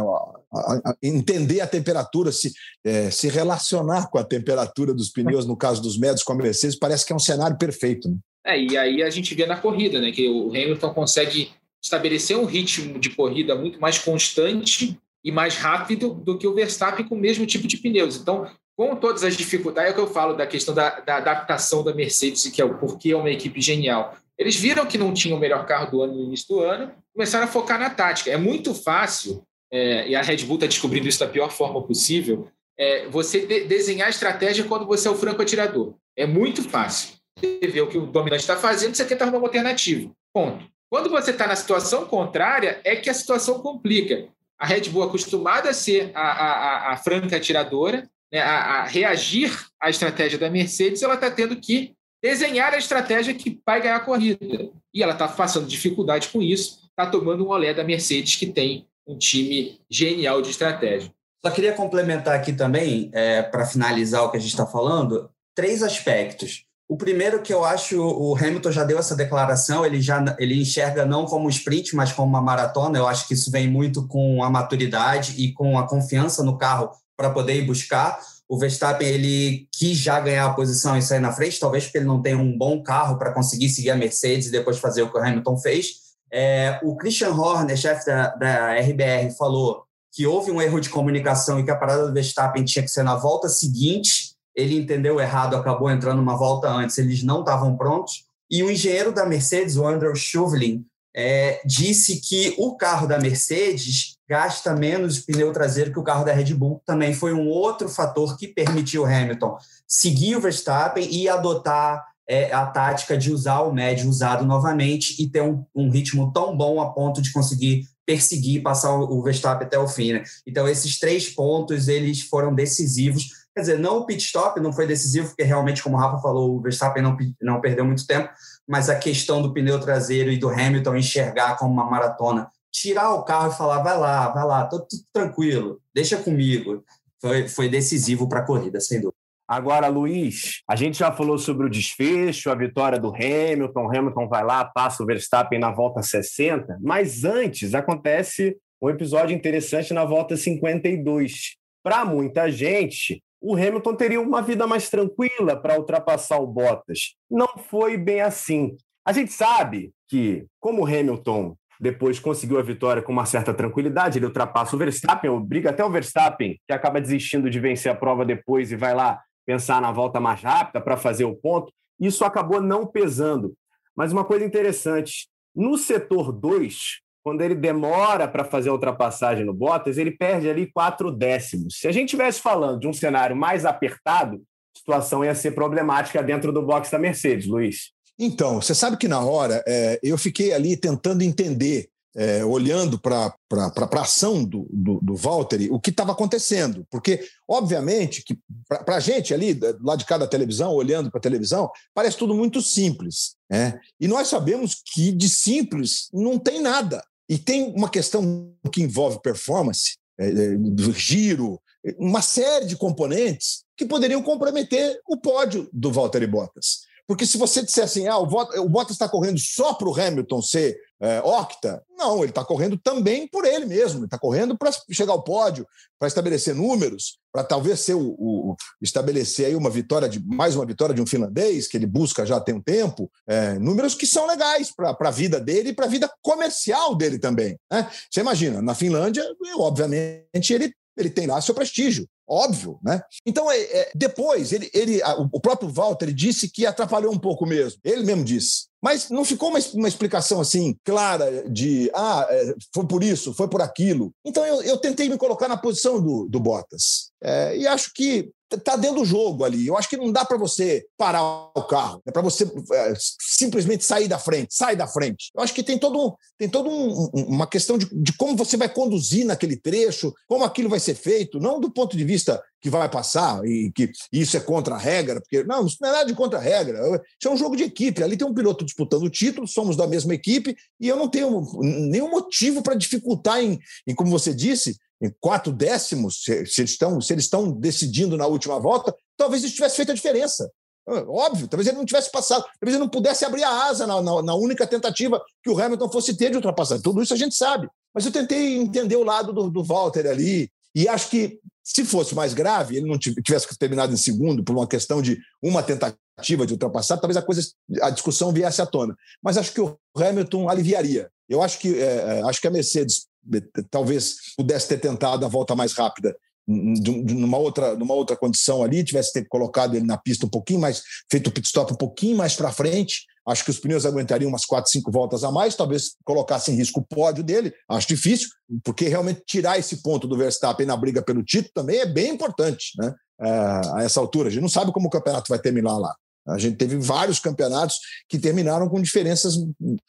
[SPEAKER 4] entender a temperatura, se, é, se relacionar com a temperatura dos pneus, no caso dos médios com a Mercedes, parece que é um cenário perfeito. Né?
[SPEAKER 2] É, e aí a gente vê na corrida, né? Que o Hamilton consegue estabelecer um ritmo de corrida muito mais constante e mais rápido do que o Verstappen com o mesmo tipo de pneus. Então, com todas as dificuldades, é o que eu falo da questão da, da adaptação da Mercedes, que é o porquê é uma equipe genial. Eles viram que não tinha o melhor carro do ano no início do ano, começaram a focar na tática. É muito fácil, é, e a Red Bull está descobrindo isso da pior forma possível, é, você de desenhar estratégia quando você é o franco atirador. É muito fácil. Você vê o que o dominante está fazendo, você tenta arrumar uma alternativa. Ponto. Quando você está na situação contrária, é que a situação complica. A Red Bull, acostumada a ser a, a, a franca atiradora, né, a, a, reagir à estratégia da Mercedes, ela está tendo que desenhar a estratégia que vai ganhar a corrida. E ela está passando dificuldade com isso, está tomando um olé da Mercedes, que tem um time genial de estratégia.
[SPEAKER 3] Só queria complementar aqui também, é, para finalizar o que a gente está falando, três aspectos. O primeiro que eu acho, o Hamilton já deu essa declaração, ele já ele enxerga não como sprint, mas como uma maratona. Eu acho que isso vem muito com a maturidade e com a confiança no carro para poder ir buscar. O Verstappen ele quis já ganhar a posição e sair na frente, talvez porque ele não tenha um bom carro para conseguir seguir a Mercedes e depois fazer o que o Hamilton fez. É, o Christian Horner, chefe da, da RBR, falou que houve um erro de comunicação e que a parada do Verstappen tinha que ser na volta seguinte. Ele entendeu errado, acabou entrando uma volta antes, eles não estavam prontos. E o engenheiro da Mercedes, o Andrew Schuvlin, é, disse que o carro da Mercedes gasta menos pneu traseiro que o carro da Red Bull. Também foi um outro fator que permitiu Hamilton seguir o Verstappen e adotar é, a tática de usar o médio usado novamente e ter um, um ritmo tão bom a ponto de conseguir perseguir e passar o Verstappen até o fim. Né? Então, esses três pontos eles foram decisivos. Quer dizer, não o pit stop não foi decisivo, porque realmente, como o Rafa falou, o Verstappen não, não perdeu muito tempo, mas a questão do pneu traseiro e do Hamilton enxergar como uma maratona, tirar o carro e falar, vai lá, vai lá, tô tudo tranquilo, deixa comigo, foi, foi decisivo para a corrida, sem dúvida.
[SPEAKER 1] Agora, Luiz, a gente já falou sobre o desfecho, a vitória do Hamilton. Hamilton vai lá, passa o Verstappen na volta 60, mas antes acontece um episódio interessante na volta 52. Para muita gente, o Hamilton teria uma vida mais tranquila para ultrapassar o Bottas. Não foi bem assim. A gente sabe que, como o Hamilton depois conseguiu a vitória com uma certa tranquilidade, ele ultrapassa o Verstappen, obriga até o Verstappen, que acaba desistindo de vencer a prova depois e vai lá pensar na volta mais rápida para fazer o ponto. Isso acabou não pesando. Mas uma coisa interessante, no setor 2, quando ele demora para fazer a ultrapassagem no Bottas, ele perde ali quatro décimos. Se a gente estivesse falando de um cenário mais apertado, a situação ia ser problemática dentro do box da Mercedes, Luiz.
[SPEAKER 4] Então, você sabe que na hora é, eu fiquei ali tentando entender, é, olhando para a ação do, do, do Valtteri, o que estava acontecendo. Porque, obviamente, que para a gente ali, lá de cada televisão, olhando para a televisão, parece tudo muito simples. Né? E nós sabemos que de simples não tem nada. E tem uma questão que envolve performance, é, é, giro, uma série de componentes que poderiam comprometer o pódio do Valtteri Bottas. Porque se você disser assim, ah, o Bottas está correndo só para o Hamilton ser é, octa, não, ele está correndo também por ele mesmo, ele está correndo para chegar ao pódio, para estabelecer números, para talvez ser o, o, estabelecer aí uma vitória de mais uma vitória de um finlandês que ele busca já tem um tempo, é, números que são legais para a vida dele e para a vida comercial dele também. Né? Você imagina, na Finlândia, obviamente ele ele tem lá seu prestígio óbvio, né? Então, é, é, depois, ele, ele, a, o próprio Walter disse que atrapalhou um pouco mesmo. Ele mesmo disse. Mas não ficou uma, uma explicação assim clara de ah, é, foi por isso, foi por aquilo. Então eu, eu tentei me colocar na posição do, do Bottas. É, e acho que está dentro do jogo ali. Eu acho que não dá para você parar o carro, é para você é, simplesmente sair da frente, sai da frente. Eu acho que tem todo, tem todo um, uma questão de, de como você vai conduzir naquele trecho, como aquilo vai ser feito, não do ponto de vista que vai passar e que isso é contra a regra, porque não, isso não é nada de contra a regra. Isso é um jogo de equipe. Ali tem um piloto disputando o título, somos da mesma equipe e eu não tenho nenhum motivo para dificultar em, em, como você disse, em quatro décimos, se, se, eles estão, se eles estão decidindo na última volta, talvez isso tivesse feito a diferença. Ah, óbvio, talvez ele não tivesse passado, talvez ele não pudesse abrir a asa na, na, na única tentativa que o Hamilton fosse ter de ultrapassagem. Tudo isso a gente sabe. Mas eu tentei entender o lado do, do Walter ali, e acho que se fosse mais grave, ele não tivesse terminado em segundo por uma questão de uma tentativa de ultrapassar, talvez a coisa, a discussão viesse à tona. Mas acho que o Hamilton aliviaria. Eu acho que é, é acho que a Mercedes talvez pudesse ter tentado a volta mais rápida numa outra, numa outra condição ali, tivesse ter colocado ele na pista um pouquinho mais, feito o pit stop um pouquinho mais para frente. Acho que os pneus aguentariam umas 4, 5 voltas a mais, talvez colocasse em risco o pódio dele. Acho difícil, porque realmente tirar esse ponto do Verstappen na briga pelo título também é bem importante, né? É, a essa altura. A gente não sabe como o campeonato vai terminar lá. A gente teve vários campeonatos que terminaram com diferenças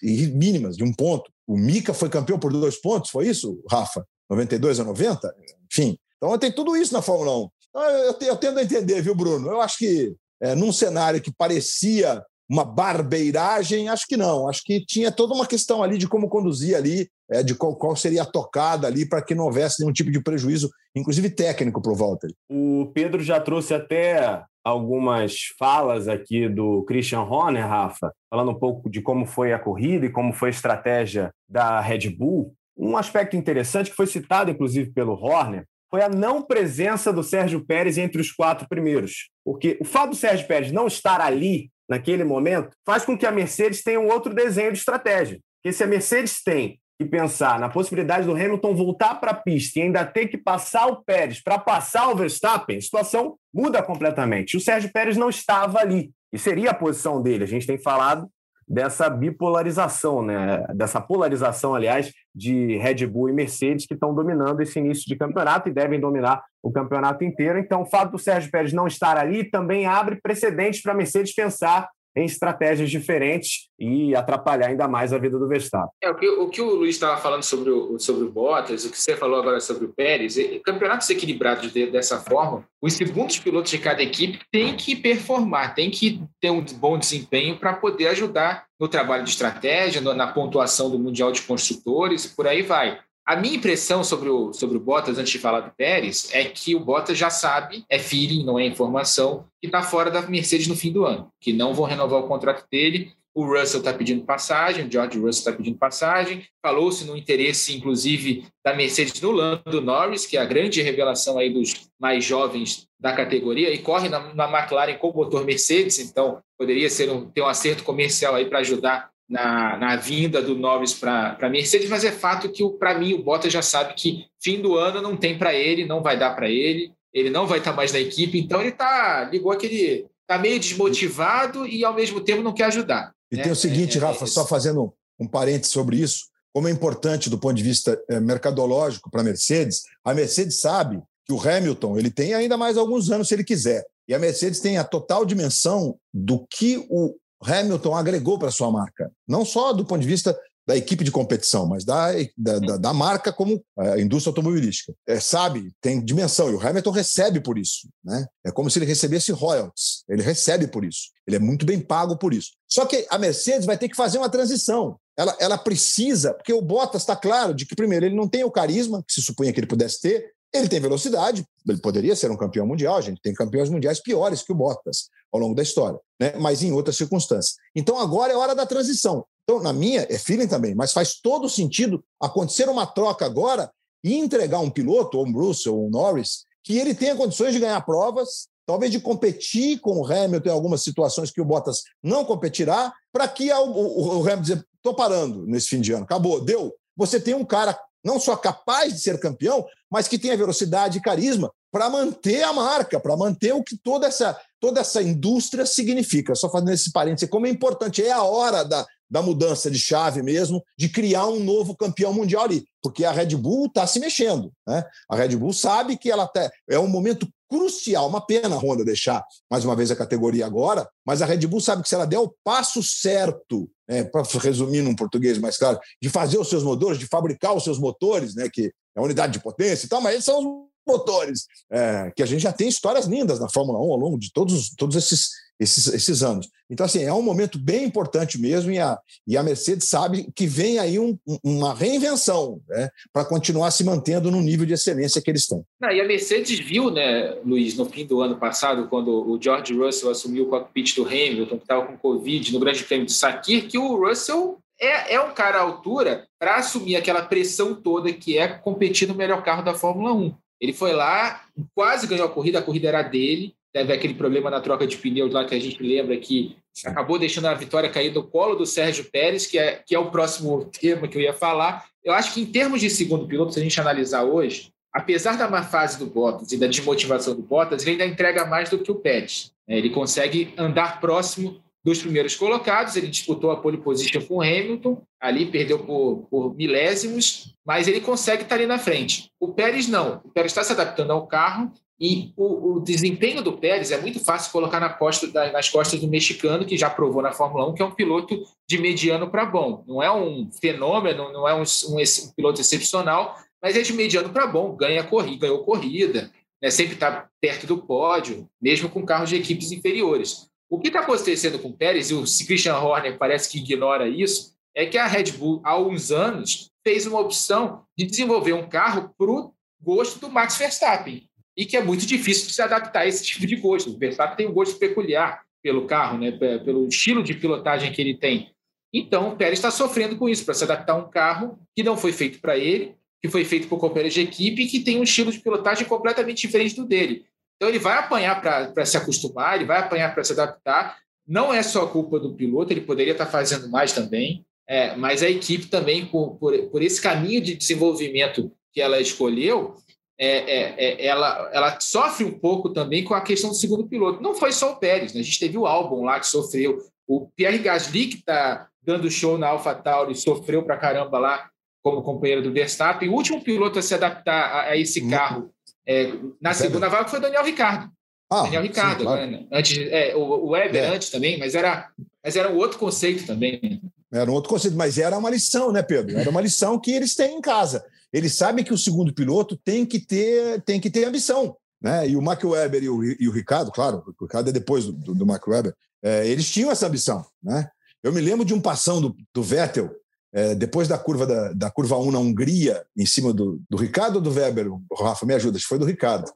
[SPEAKER 4] mínimas, de um ponto. O Mika foi campeão por dois pontos, foi isso, Rafa? 92 a 90? Enfim. Então tem tudo isso na Fórmula 1. Então, eu, eu entender, viu, Bruno? Eu acho que é, num cenário que parecia uma barbeiragem, acho que não. Acho que tinha toda uma questão ali de como conduzir ali, é, de qual, qual, seria a tocada ali para que não houvesse nenhum tipo de prejuízo, inclusive técnico para o Walter.
[SPEAKER 1] O Pedro já trouxe até algumas falas aqui do Christian Horner, Rafa, falando um pouco de como foi a corrida e como foi a estratégia da Red Bull. Um aspecto interessante que foi citado, inclusive, pelo Horner, foi a não presença do Sérgio Pérez entre os quatro primeiros. Porque o fato do Sérgio Pérez não estar ali naquele momento faz com que a Mercedes tenha um outro desenho de estratégia. Porque se a Mercedes tem que pensar na possibilidade do Hamilton voltar para a pista e ainda ter que passar o Pérez para passar o Verstappen, a situação muda completamente. O Sérgio Pérez não estava ali. E seria a posição dele. A gente tem falado dessa bipolarização, né? dessa polarização, aliás, de Red Bull e Mercedes, que estão dominando esse início de campeonato e devem dominar o campeonato inteiro. Então, o fato do Sérgio Pérez não estar ali também abre precedentes para a Mercedes pensar em estratégias diferentes e atrapalhar ainda mais a vida do Verstappen.
[SPEAKER 2] É, o, que, o que o Luiz estava falando sobre o, sobre o Bottas, o que você falou agora sobre o Pérez, campeonatos equilibrados de, dessa forma, os segundos pilotos de cada equipe têm que performar, têm que ter um bom desempenho para poder ajudar no trabalho de estratégia, na pontuação do Mundial de Construtores, por aí vai. A minha impressão sobre o, sobre o Bottas, antes de falar do Pérez, é que o Bottas já sabe, é feeling, não é informação, que está fora da Mercedes no fim do ano, que não vão renovar o contrato dele. O Russell está pedindo passagem, o George Russell está pedindo passagem. Falou-se no interesse, inclusive, da Mercedes no Lando Norris, que é a grande revelação aí dos mais jovens da categoria, e corre na, na McLaren com o motor Mercedes, então poderia ser um, ter um acerto comercial aí para ajudar na, na vinda do Norris para a Mercedes, mas é fato que, para mim, o Bottas já sabe que fim do ano não tem para ele, não vai dar para ele, ele não vai estar tá mais na equipe, então ele tá, ligou aquele. está meio desmotivado e, ao mesmo tempo, não quer ajudar.
[SPEAKER 4] E né? tem o seguinte, é, é Rafa, é só fazendo um parênteses sobre isso, como é importante do ponto de vista é, mercadológico para a Mercedes, a Mercedes sabe que o Hamilton ele tem ainda mais alguns anos se ele quiser. E a Mercedes tem a total dimensão do que o Hamilton agregou para sua marca, não só do ponto de vista da equipe de competição, mas da, da, da marca como a indústria automobilística. É, sabe, tem dimensão, e o Hamilton recebe por isso. Né? É como se ele recebesse royalties, ele recebe por isso. Ele é muito bem pago por isso. Só que a Mercedes vai ter que fazer uma transição. Ela, ela precisa, porque o Bottas está claro de que, primeiro, ele não tem o carisma que se supunha que ele pudesse ter, ele tem velocidade, ele poderia ser um campeão mundial, a gente tem campeões mundiais piores que o Bottas ao longo da história, né? mas em outras circunstâncias. Então agora é hora da transição. Então, na minha, é feeling também, mas faz todo sentido acontecer uma troca agora e entregar um piloto, ou um Bruce, ou um Norris, que ele tenha condições de ganhar provas, talvez de competir com o Hamilton em algumas situações que o Bottas não competirá, para que o, o, o Hamilton dizer, estou parando nesse fim de ano, acabou, deu. Você tem um cara não só capaz de ser campeão, mas que tenha velocidade e carisma para manter a marca, para manter o que toda essa, toda essa indústria significa. Só fazendo esse parênteses, como é importante, é a hora da, da mudança de chave mesmo, de criar um novo campeão mundial ali, porque a Red Bull está se mexendo. Né? A Red Bull sabe que ela tá, é um momento crucial, uma pena a Honda deixar mais uma vez a categoria agora, mas a Red Bull sabe que se ela der o passo certo, né, para resumir num português mais claro, de fazer os seus motores, de fabricar os seus motores, né, que é a unidade de potência e tal, mas eles são os motores, é, que a gente já tem histórias lindas na Fórmula 1 ao longo de todos, todos esses, esses, esses anos. Então, assim, é um momento bem importante mesmo e a, e a Mercedes sabe que vem aí um, uma reinvenção né, para continuar se mantendo no nível de excelência que eles.
[SPEAKER 2] Não, e a Mercedes viu, né, Luiz, no fim do ano passado, quando o George Russell assumiu o cockpit do Hamilton, que estava com Covid no Grande Prêmio de Sakir, que o Russell é, é um cara à altura para assumir aquela pressão toda que é competir no melhor carro da Fórmula 1. Ele foi lá, quase ganhou a corrida, a corrida era dele, teve aquele problema na troca de pneus lá que a gente lembra que acabou deixando a vitória cair do colo do Sérgio Pérez, que é, que é o próximo termo que eu ia falar. Eu acho que em termos de segundo piloto, se a gente analisar hoje, apesar da má fase do Bottas e da desmotivação do Bottas, ele ainda entrega mais do que o Pérez. É, ele consegue andar próximo dos primeiros colocados. Ele disputou a pole position com o Hamilton, ali perdeu por, por milésimos, mas ele consegue estar ali na frente. O Pérez não. O Pérez está se adaptando ao carro E o, o, desempenho do Pérez é muito fácil colocar na costa, nas costas do mexicano, que já provou na Fórmula 1 que é um piloto de mediano para bom. Não é um fenômeno, não é um, um, um piloto excepcional, mas é de mediano para bom, ganha corrida, ganhou corrida, né? sempre está perto do pódio, mesmo com carros de equipes inferiores. O que está acontecendo com o Pérez, e o Christian Horner parece que ignora isso, é que a Red Bull, há uns anos, fez uma opção de desenvolver um carro para o gosto do Max Verstappen e que é muito difícil de se adaptar a esse tipo de gosto. O Verstappen tem um gosto peculiar pelo carro, né, pelo estilo de pilotagem que ele tem. Então, o Pérez está sofrendo com isso, para se adaptar a um carro que não foi feito para ele, que foi feito por companheiros de equipe e que tem um estilo de pilotagem completamente diferente do dele. Então, ele vai apanhar para se acostumar, ele vai apanhar para se adaptar. Não é só culpa do piloto, ele poderia estar tá fazendo mais também, é, mas a equipe também, por, por, por esse caminho de desenvolvimento que ela escolheu, é, é, é, ela, ela sofre um pouco também com a questão do segundo piloto. Não foi só o Pérez, né? a gente teve o álbum lá que sofreu, o Pierre Gasly, que está dando show na AlphaTauri, sofreu para caramba lá como companheiro do Verstappen. O último piloto a se adaptar a, a esse carro é, na segunda vaga foi o Daniel Ricardo. Ah, Daniel Ricardo, sim, claro. né? antes, é, o, o Weber é. antes também, mas era, mas era um outro conceito também. Né?
[SPEAKER 4] Era um outro conceito, mas era uma lição, né, Pedro? Era uma lição que eles têm em casa. Eles sabem que o segundo piloto tem que ter, tem que ter ambição. Né? E o Mark Webber e o, e o Ricardo, claro, o Ricardo é depois do, do, do Mark Webber, é, eles tinham essa ambição. Né? Eu me lembro de um passão do, do Vettel, é, depois da curva da, da, curva 1 na Hungria, em cima do, do Ricardo ou do Weber? Rafa, me ajuda, acho que foi do Ricardo.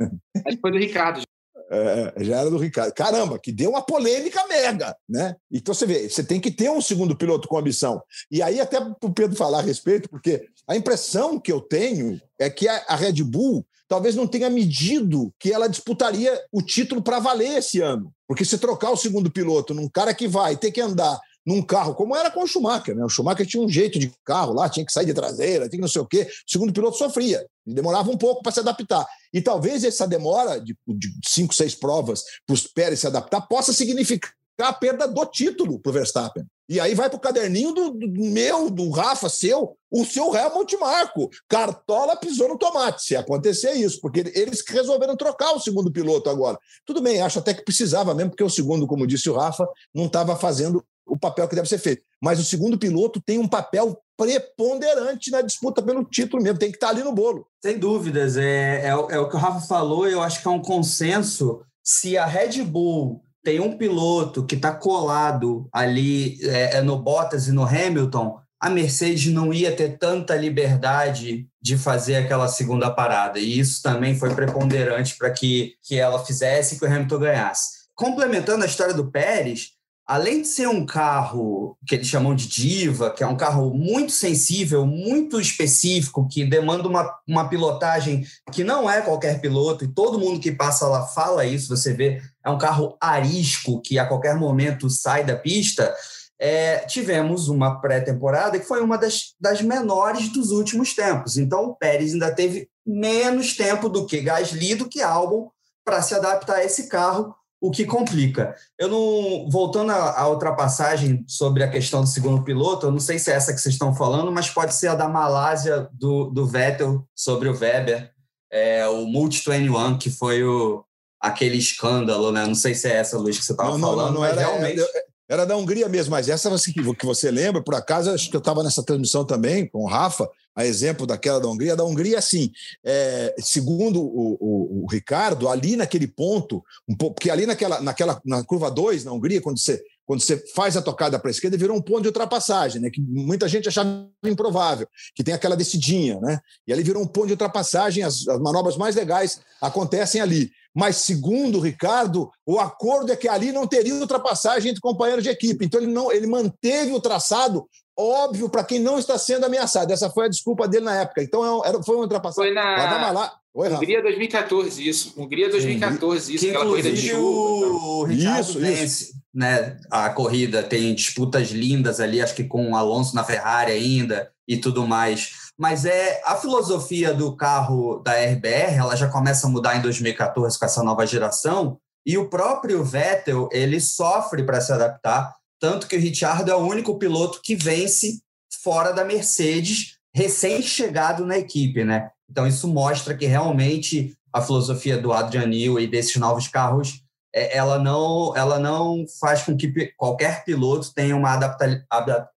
[SPEAKER 2] Acho que foi do Ricardo.
[SPEAKER 4] É, já era do Ricardo. Caramba, que deu uma polêmica mega, né? Então você vê, você tem que ter um segundo piloto com ambição. E aí, até para o Pedro falar a respeito, porque a impressão que eu tenho é que a, a Red Bull talvez não tenha medido que ela disputaria o título para valer esse ano. Porque se trocar o segundo piloto num cara que vai ter que andar num carro, como era com o Schumacher, né? O Schumacher tinha um jeito de carro lá, tinha que sair de traseira, tinha que não sei o quê. O segundo piloto sofria, demorava um pouco para se adaptar. E talvez essa demora de, de cinco, seis provas para os Pérez se adaptar possa significar a perda do título para o Verstappen. E aí vai para o caderninho do, do, meu, do Rafa, seu, o seu Helmut Marco. Cartola pisou no tomate, se acontecer isso, porque eles resolveram trocar o segundo piloto agora. Tudo bem, acho até que precisava mesmo, porque o segundo, como disse o Rafa, não estava fazendo o papel que deve ser feito. Mas o segundo piloto tem um papel preponderante na disputa pelo título mesmo, tem que estar ali no bolo.
[SPEAKER 3] Sem dúvidas, é, é, é o que o Rafa falou, eu acho que é um consenso. Se a Red Bull tem um piloto que está colado ali é, é, no Bottas e no Hamilton, a Mercedes não ia ter tanta liberdade de fazer aquela segunda parada. E isso também foi preponderante para que, que ela fizesse e que o Hamilton ganhasse. Complementando a história do Pérez, além de ser um carro que eles chamam de diva, que é um carro muito sensível, muito específico, que demanda uma, uma pilotagem que não é qualquer piloto, e todo mundo que passa lá fala isso, você vê, é um carro arisco, que a qualquer momento sai da pista, é, tivemos uma pré-temporada que foi uma das, das menores dos últimos tempos. Então, o Pérez ainda teve menos tempo do que Gasly, do que Albon, para se adaptar a esse carro, o que complica. Eu não. Voltando à ultrapassagem sobre a questão do segundo piloto, eu não sei se é essa que vocês estão falando, mas pode ser a da Malásia do, do Vettel sobre o Weber, é, o Multi 21, que foi o, aquele escândalo, né? Não sei se é essa, Luiz, que você estava falando, não, não, mas era, realmente.
[SPEAKER 4] Era da Hungria mesmo, mas essa que você lembra, por acaso, acho que eu estava nessa transmissão também com o Rafa, a exemplo daquela da Hungria. Da Hungria, assim, é, segundo o, o, o, Ricardo, ali naquele ponto, um pouco, porque ali naquela, naquela na curva 2, na Hungria, quando você, quando você faz a tocada para a esquerda, virou um ponto de ultrapassagem, né? Que muita gente achava improvável, que tem aquela descidinha, né? E ali virou um ponto de ultrapassagem, as, as manobras mais legais acontecem ali mas segundo o Ricardo, o acordo é que ali não teria ultrapassagem entre companheiros de equipe. Então ele não, ele manteve o traçado óbvio para quem não está sendo ameaçado. Essa foi a desculpa dele na época. Então é era, foi uma ultrapassagem.
[SPEAKER 2] Foi na lá. Oi, Hungria 2014 isso. Hungria 2014 isso, que, aquela corrida de chuva.
[SPEAKER 3] O Ricardo isso, vence, isso. né? A corrida tem disputas lindas ali, acho que com o Alonso na Ferrari ainda e tudo mais mas é a filosofia do carro da RBR, ela já começa a mudar em 2014 com essa nova geração, e o próprio Vettel, ele sofre para se adaptar, tanto que o Richard é o único piloto que vence fora da Mercedes, recém-chegado na equipe, né? Então isso mostra que realmente a filosofia do Adrian Newey e desses novos carros, é, ela não, ela não faz com que qualquer piloto tenha uma adapta,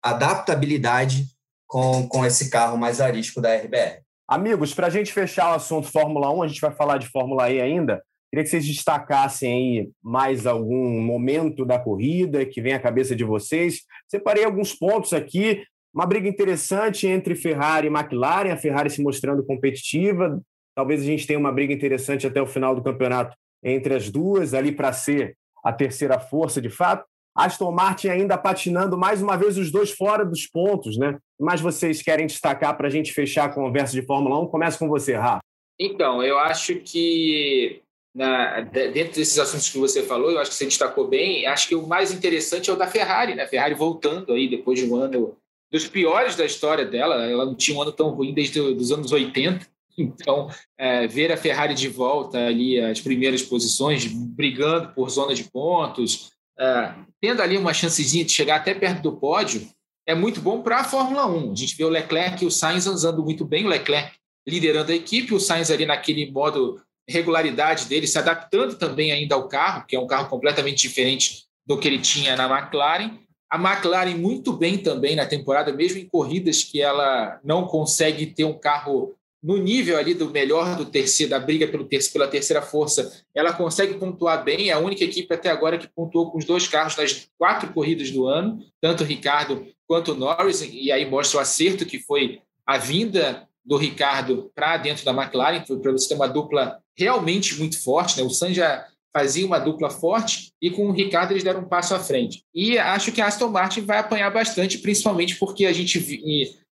[SPEAKER 3] adaptabilidade com, com esse carro mais arisco da RBR.
[SPEAKER 1] Amigos, para a gente fechar o assunto Fórmula 1, a gente vai falar de Fórmula E ainda. Queria que vocês destacassem mais algum momento da corrida que vem à cabeça de vocês. Separei alguns pontos aqui. Uma briga interessante entre Ferrari e McLaren, a Ferrari se mostrando competitiva. Talvez a gente tenha uma briga interessante até o final do campeonato entre as duas, ali para ser a terceira força de fato. Aston Martin ainda patinando mais uma vez os dois fora dos pontos, né? Mas vocês querem destacar para a gente fechar a conversa de Fórmula 1? Começa com você, Rafa.
[SPEAKER 2] Então, eu acho que na, dentro desses assuntos que você falou, eu acho que você destacou bem, acho que o mais interessante é o da Ferrari, né? A Ferrari voltando aí depois de um ano dos piores da história dela, ela não tinha um ano tão ruim desde os anos 80. Então, é, ver a Ferrari de volta ali as primeiras posições, brigando por zona de pontos, é, tendo ali uma chancezinha de chegar até perto do pódio, é muito bom para a Fórmula 1. A gente vê o Leclerc e o Sainz andando muito bem, o Leclerc liderando a equipe, o Sainz ali naquele modo regularidade dele, se adaptando também ainda ao carro, que é um carro completamente diferente do que ele tinha na McLaren. A McLaren muito bem também na temporada, mesmo em corridas que ela não consegue ter um carro no nível ali do melhor do terceiro, da briga pelo terceiro, pela terceira força, ela consegue pontuar bem. É a única equipe até agora que pontuou com os dois carros nas quatro corridas do ano, tanto o Ricardo quanto o Norris, e aí mostra o acerto que foi a vinda do Ricardo para dentro da McLaren, para você ter uma dupla realmente muito forte. Né? O San já fazia uma dupla forte e com o Ricardo eles deram um passo à frente. E acho que a Aston Martin vai apanhar bastante, principalmente porque a gente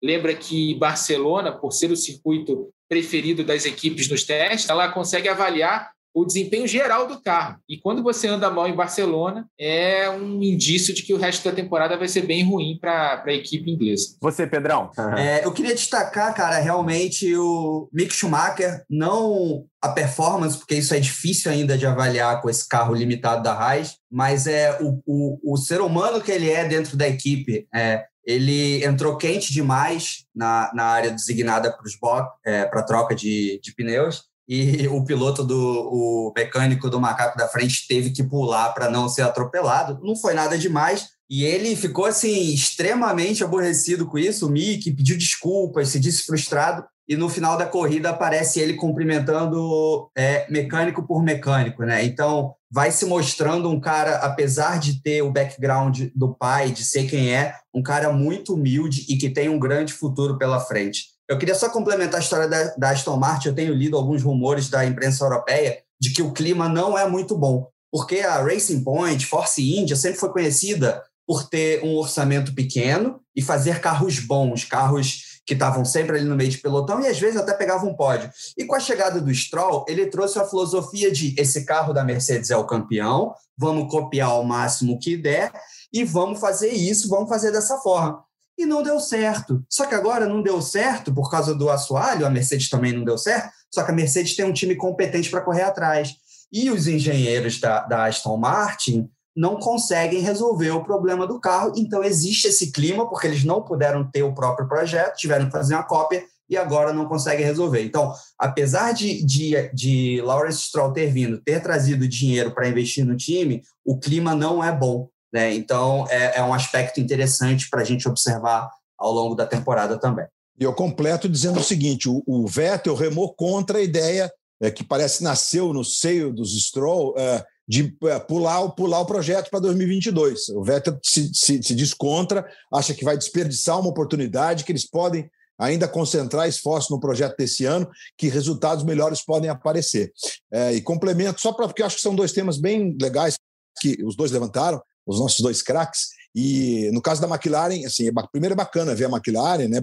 [SPEAKER 2] lembra que Barcelona, por ser o circuito preferido das equipes nos testes, ela consegue avaliar o desempenho geral do carro. E quando você anda mal em Barcelona, é um indício de que o resto da temporada vai ser bem ruim para a equipe inglesa.
[SPEAKER 1] Você, Pedrão?
[SPEAKER 3] É, eu queria destacar, cara, realmente o Mick Schumacher, não a performance, porque isso é difícil ainda de avaliar com esse carro limitado da Haas, mas é o, o, o ser humano que ele é dentro da equipe. É, ele entrou quente demais na, na área designada para é, troca de, de pneus e o piloto do o mecânico do macaco da frente teve que pular para não ser atropelado. Não foi nada demais. E ele ficou assim extremamente aborrecido com isso. O Mick pediu desculpas, se disse frustrado. E no final da corrida aparece ele cumprimentando é, mecânico por mecânico, né? Então vai se mostrando um cara, apesar de ter o background do pai, de ser quem é, um cara muito humilde e que tem um grande futuro pela frente. Eu queria só complementar a história da, da Aston Martin. Eu tenho lido alguns rumores da imprensa europeia de que o clima não é muito bom, porque a Racing Point, Force India, sempre foi conhecida por ter um orçamento pequeno e fazer carros bons, carros que estavam sempre ali no meio de pelotão e às vezes até pegavam um pódio. E com a chegada do Stroll, ele trouxe a filosofia de esse carro da Mercedes é o campeão, vamos copiar ao máximo que der e vamos fazer isso, vamos fazer dessa forma e não deu certo. Só que agora não deu certo por causa do assoalho, a Mercedes também não deu certo, só que a Mercedes tem um time competente para correr atrás. E os engenheiros da, da Aston Martin não conseguem resolver o problema do carro, então existe esse clima, porque eles não puderam ter o próprio projeto, tiveram que fazer uma cópia e agora não conseguem resolver. Então, apesar de, de, de Lawrence Stroll ter vindo, ter trazido dinheiro para investir no time, o clima não é bom. Né? Então, é, é um aspecto interessante para a gente observar ao longo da temporada também.
[SPEAKER 4] E eu completo dizendo o seguinte: o, o Vettel remou contra a ideia é, que parece nasceu no seio dos Stroll é, de é, pular, pular o projeto para 2022. O Vettel se, se, se diz contra, acha que vai desperdiçar uma oportunidade, que eles podem ainda concentrar esforço no projeto desse ano, que resultados melhores podem aparecer. É, e complemento, só para porque eu acho que são dois temas bem legais que os dois levantaram os nossos dois craques. E no caso da McLaren, assim, é, primeiro é bacana ver a McLaren, né,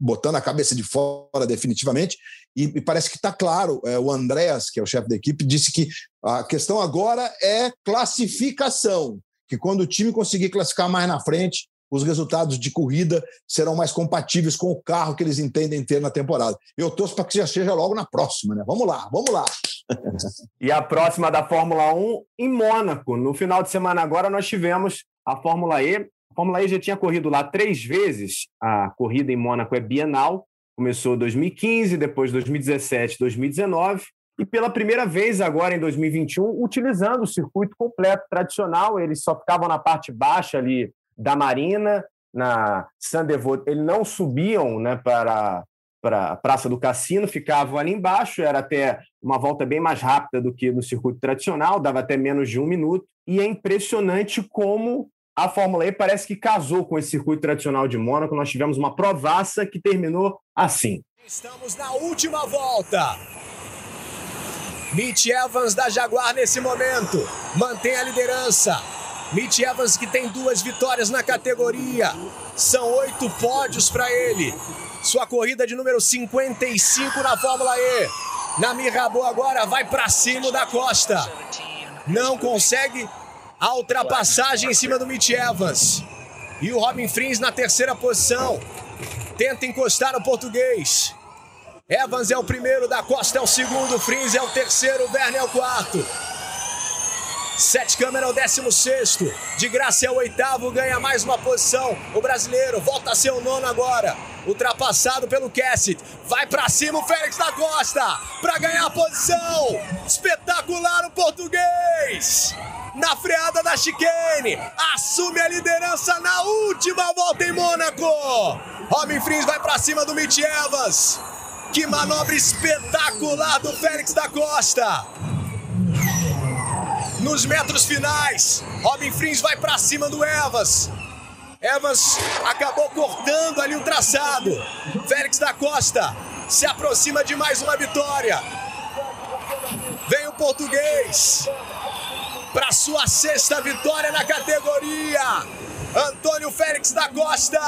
[SPEAKER 4] botando a cabeça de fora definitivamente, e, e parece que está claro. É, o Andreas, que é o chefe da equipe, disse que a questão agora é classificação, que quando o time conseguir classificar mais na frente, os resultados de corrida serão mais compatíveis com o carro que eles entendem ter na temporada. Eu torço para que já seja logo na próxima, né? Vamos lá, vamos lá.
[SPEAKER 1] e a próxima da Fórmula 1 em Mônaco. No final de semana agora nós tivemos a Fórmula E. A Fórmula E já tinha corrido lá três vezes. A corrida em Mônaco é bienal. Começou 2015, depois 2017, 2019. e pela primeira vez agora em 2021 utilizando o circuito completo tradicional. Eles só ficavam na parte baixa ali da Marina, na Sandevot. Eles não subiam né, para, para a Praça do Cassino, ficavam ali embaixo. Era até uma volta bem mais rápida do que no circuito tradicional, dava até menos de um minuto. E é impressionante como a Fórmula E parece que casou com esse circuito tradicional de Mônaco. Nós tivemos uma provaça que terminou assim.
[SPEAKER 6] Estamos na última volta. Mitch Evans da Jaguar nesse momento mantém a liderança. Mitch Evans que tem duas vitórias na categoria. São oito pódios para ele. Sua corrida de número 55 na Fórmula E. Na Mirabô agora vai para cima da Costa. Não consegue a ultrapassagem em cima do Mitch Evans. E o Robin Frins na terceira posição. Tenta encostar no português. Evans é o primeiro, da Costa é o segundo, Frins é o terceiro, Werner é o quarto. Sete câmera é o décimo sexto. De graça é o oitavo, ganha mais uma posição. O brasileiro volta a ser o nono agora. Ultrapassado pelo Cassidy. Vai para cima o Félix da Costa para ganhar a posição. Espetacular o português. Na freada da chicane. Assume a liderança na última volta em Mônaco. Robin Frins vai para cima do Mitch Evans. Que manobra espetacular do Félix da Costa. Nos metros finais, Robin Frins vai para cima do Evans. Evans acabou cortando ali o traçado. Félix da Costa se aproxima de mais uma vitória. Vem o português para sua sexta vitória na categoria. Antônio Félix da Costa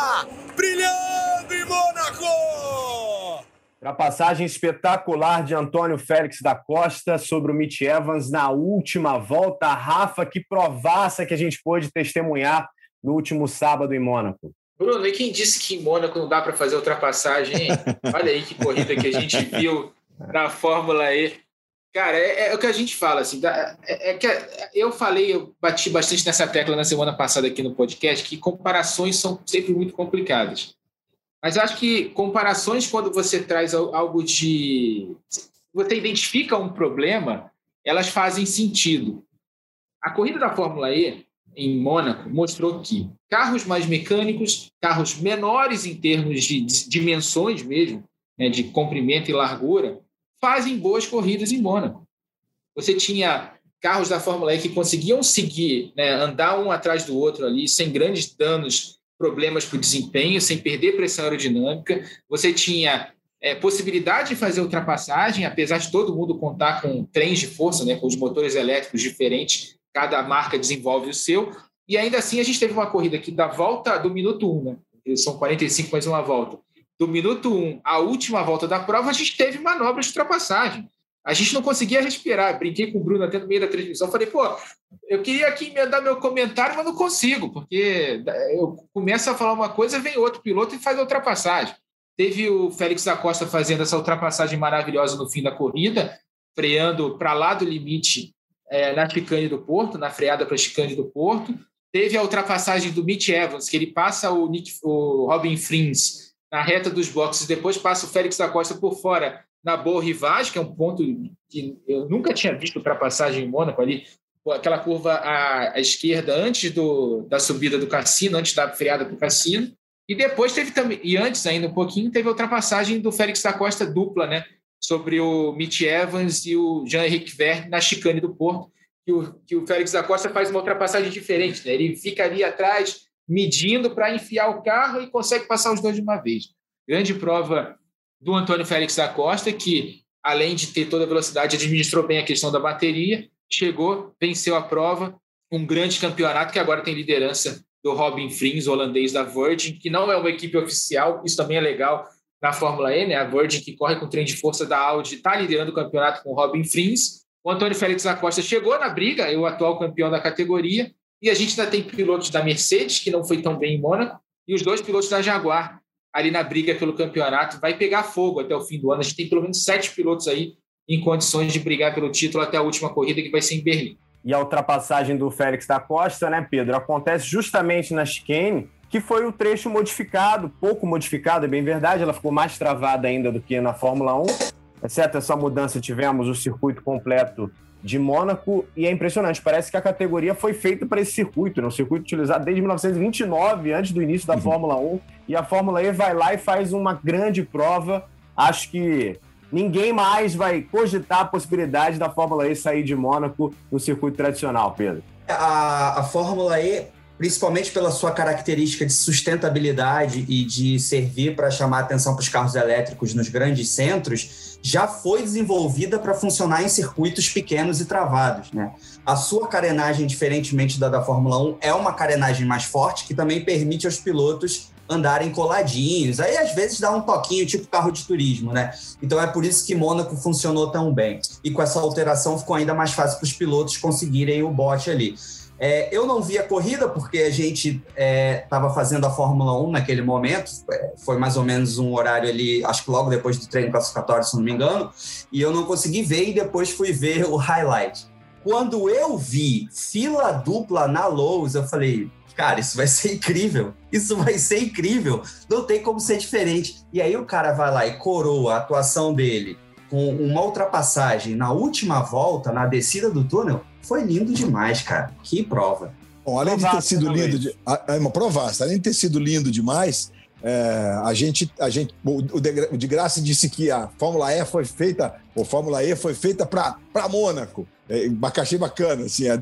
[SPEAKER 6] brilhando em Mônaco.
[SPEAKER 1] Ultrapassagem espetacular de Antônio Félix da Costa sobre o Mitch Evans na última volta. Rafa, que provaça que a gente pôde testemunhar no último sábado em Mônaco.
[SPEAKER 2] Bruno, e quem disse que em Mônaco não dá para fazer ultrapassagem, hein? Olha aí que corrida que a gente viu na Fórmula E. Cara, é, é, o que a gente fala, assim, é, é, que eu falei, eu bati bastante nessa tecla na semana passada aqui no podcast, que comparações são sempre muito complicadas. Mas eu acho que comparações, quando você traz algo de. Você identifica um problema, elas fazem sentido. A corrida da Fórmula E, em Mônaco, mostrou que carros mais mecânicos, carros menores em termos de dimensões mesmo, né, de comprimento e largura, fazem boas corridas em Mônaco. Você tinha carros da Fórmula E que conseguiam seguir, né, andar um atrás do outro ali, sem grandes danos problemas para o desempenho, sem perder pressão aerodinâmica. Você tinha é, possibilidade de fazer ultrapassagem, apesar de todo mundo contar com trens de força, né, com os motores elétricos diferentes, cada marca desenvolve o seu. E ainda assim, a gente teve uma corrida aqui da volta do minuto 1, né? são 45 mais uma volta. Do minuto 1 à última volta da prova, a gente teve manobras de ultrapassagem. A gente não conseguia respirar. Brinquei com o Bruno até no meio da transmissão. Falei, pô, eu queria aqui emendar meu comentário, mas não consigo, porque eu começo a falar uma coisa, vem outro piloto e faz a ultrapassagem. Teve o Félix da Costa fazendo essa ultrapassagem maravilhosa no fim da corrida, freando para lá do limite é, na chicane do Porto, na freada para a chicane do Porto. Teve a ultrapassagem do Mitch Evans, que ele passa o, Nick, o Robin Frins na reta dos boxes, depois passa o Félix da Costa por fora na Boa Rivage, que é um ponto que eu nunca tinha visto ultrapassagem em Mônaco ali, aquela curva à, à esquerda antes do, da subida do cassino, antes da freada para o cassino. E depois teve também, e antes ainda um pouquinho, teve a ultrapassagem do Félix da Costa dupla, né? Sobre o Mitch Evans e o Jean-Henrique Verne na chicane do Porto, que o, que o Félix da Costa faz uma ultrapassagem diferente, né? Ele fica ali atrás, medindo para enfiar o carro e consegue passar os dois de uma vez. Grande prova do Antônio Félix da Costa, que, além de ter toda a velocidade, administrou bem a questão da bateria, chegou, venceu a prova, um grande campeonato que agora tem liderança do Robin Frins, holandês da Virgin, que não é uma equipe oficial, isso também é legal na Fórmula E, né? A Virgin, que corre com o trem de força da Audi, está liderando o campeonato com o Robin Frins. O Antônio Félix da Costa chegou na briga, é o atual campeão da categoria, e a gente ainda tem pilotos da Mercedes, que não foi tão bem em Mônaco, e os dois pilotos da Jaguar, ali na briga pelo campeonato. Vai pegar fogo até o fim do ano. A gente tem pelo menos sete pilotos aí em condições de brigar pelo título até a última corrida, que vai ser em Berlim.
[SPEAKER 1] E a ultrapassagem do Félix da Costa, né, Pedro, acontece justamente na chicane, que foi o trecho modificado, pouco modificado, é bem verdade, ela ficou mais travada ainda do que na Fórmula 1. exceto essa mudança, tivemos o circuito completo de Mônaco e é impressionante. Parece que a categoria foi feita para esse circuito, né? um circuito utilizado desde 1929, antes do início da uhum. Fórmula 1. E a Fórmula E vai lá e faz uma grande prova. Acho que ninguém mais vai cogitar a possibilidade da Fórmula E sair de Mônaco no circuito tradicional, Pedro.
[SPEAKER 3] A, a Fórmula E principalmente pela sua característica de sustentabilidade e de servir para chamar atenção para os carros elétricos nos grandes centros, já foi desenvolvida para funcionar em circuitos pequenos e travados. Né? A sua carenagem, diferentemente da da Fórmula 1, é uma carenagem mais forte que também permite aos pilotos andarem coladinhos. Aí às vezes dá um toquinho, tipo carro de turismo, né? Então é por isso que Mônaco funcionou tão bem. E com essa alteração ficou ainda mais fácil para os pilotos conseguirem o bote ali. É, eu não vi a corrida porque a gente estava é, fazendo a Fórmula 1 naquele momento, é, foi mais ou menos um horário ali, acho que logo depois do treino classificatório, se não me engano, e eu não consegui ver e depois fui ver o highlight. Quando eu vi fila dupla na Lowe's, eu falei, cara, isso vai ser incrível, isso vai ser incrível, não tem como ser diferente. E aí o cara vai lá e coroa a atuação dele com uma ultrapassagem na última volta, na descida do túnel, foi lindo demais, cara. Que prova.
[SPEAKER 4] Bom, além de ter sido lindo, de, é uma provaça, além de ter sido lindo demais, é, a gente, a gente, o, o de Graça disse que a Fórmula E foi feita, ou Fórmula E foi feita para Mônaco. É, achei bacana assim, a,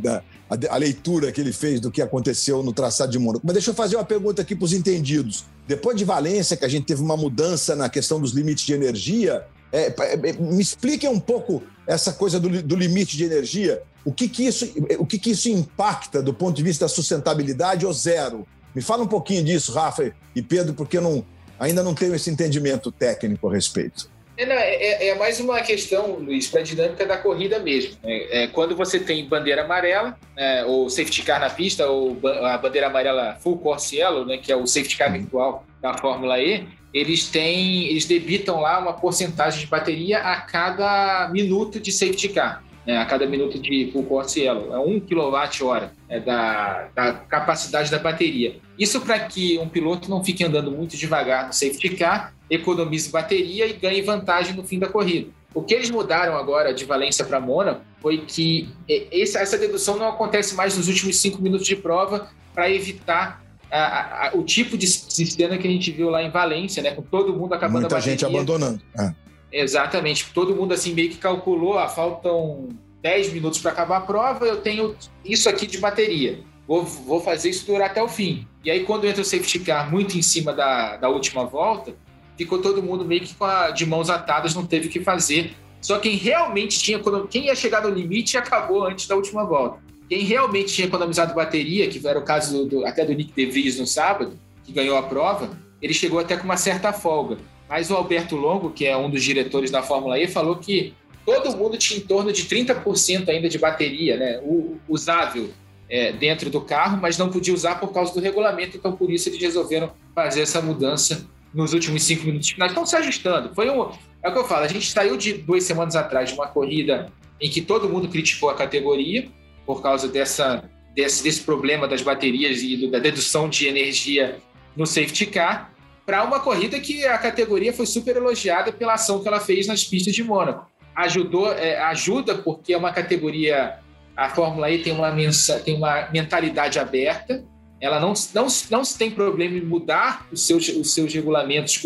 [SPEAKER 4] a, a, leitura que ele fez do que aconteceu no traçado de Mônaco. Mas deixa eu fazer uma pergunta aqui para os entendidos. Depois de Valência, que a gente teve uma mudança na questão dos limites de energia, é, é, me expliquem um pouco essa coisa do, do limite de energia. O que, que, isso, o que, que isso impacta do ponto de vista da sustentabilidade ou zero? Me fala um pouquinho disso, Rafa e Pedro, porque eu não, ainda não tenho esse entendimento técnico a respeito.
[SPEAKER 2] É, é, é, é mais uma questão, Luiz, para a dinâmica da corrida mesmo. É, é, quando você tem bandeira amarela, né, ou safety car na pista, ou a bandeira amarela full course yellow, né, que é o safety car virtual da Fórmula E, eles têm, eles debitam lá uma porcentagem de bateria a cada minuto de safety car, né, a cada minuto de full course yellow, é 1 kWh né, da, da capacidade da bateria. Isso para que um piloto não fique andando muito devagar no safety car, economize bateria e ganhe vantagem no fim da corrida. O que eles mudaram agora de Valência para Mônaco foi que essa dedução não acontece mais nos últimos cinco minutos de prova para evitar a, a, o tipo de sistema que a gente viu lá em Valência, né? Com todo mundo acabando
[SPEAKER 4] Muita a bateria. gente abandonando. É.
[SPEAKER 2] Exatamente. Todo mundo assim meio que calculou, ah, faltam 10 minutos para acabar a prova, eu tenho isso aqui de bateria. Vou, vou fazer isso durar até o fim. E aí, quando entra o safety car muito em cima da, da última volta, ficou todo mundo meio que a, de mãos atadas, não teve o que fazer. Só quem realmente tinha, quem ia chegar no limite acabou antes da última volta. Quem realmente tinha economizado bateria, que era o caso do, do, até do Nick DeVries no sábado, que ganhou a prova, ele chegou até com uma certa folga. Mas o Alberto Longo, que é um dos diretores da Fórmula E, falou que todo mundo tinha em torno de 30% ainda de bateria né, usável é, dentro do carro, mas não podia usar por causa do regulamento, então por isso eles resolveram fazer essa mudança nos últimos cinco minutos finais. Estão se ajustando. Foi um, é o que eu falo, a gente saiu de duas semanas atrás de uma corrida em que todo mundo criticou a categoria, por causa dessa, desse, desse problema das baterias e do, da dedução de energia no safety car, para uma corrida que a categoria foi super elogiada pela ação que ela fez nas pistas de Mônaco. Ajudou, é, ajuda porque é uma categoria, a Fórmula E tem uma, mensa, tem uma mentalidade aberta, ela não, não, não tem problema em mudar os seus, os seus regulamentos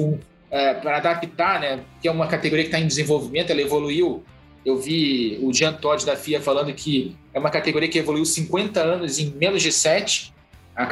[SPEAKER 2] é, para adaptar, né? Que é uma categoria que está em desenvolvimento, ela evoluiu eu vi o Jean Todt da FIA falando que é uma categoria que evoluiu 50 anos em menos de 7. A,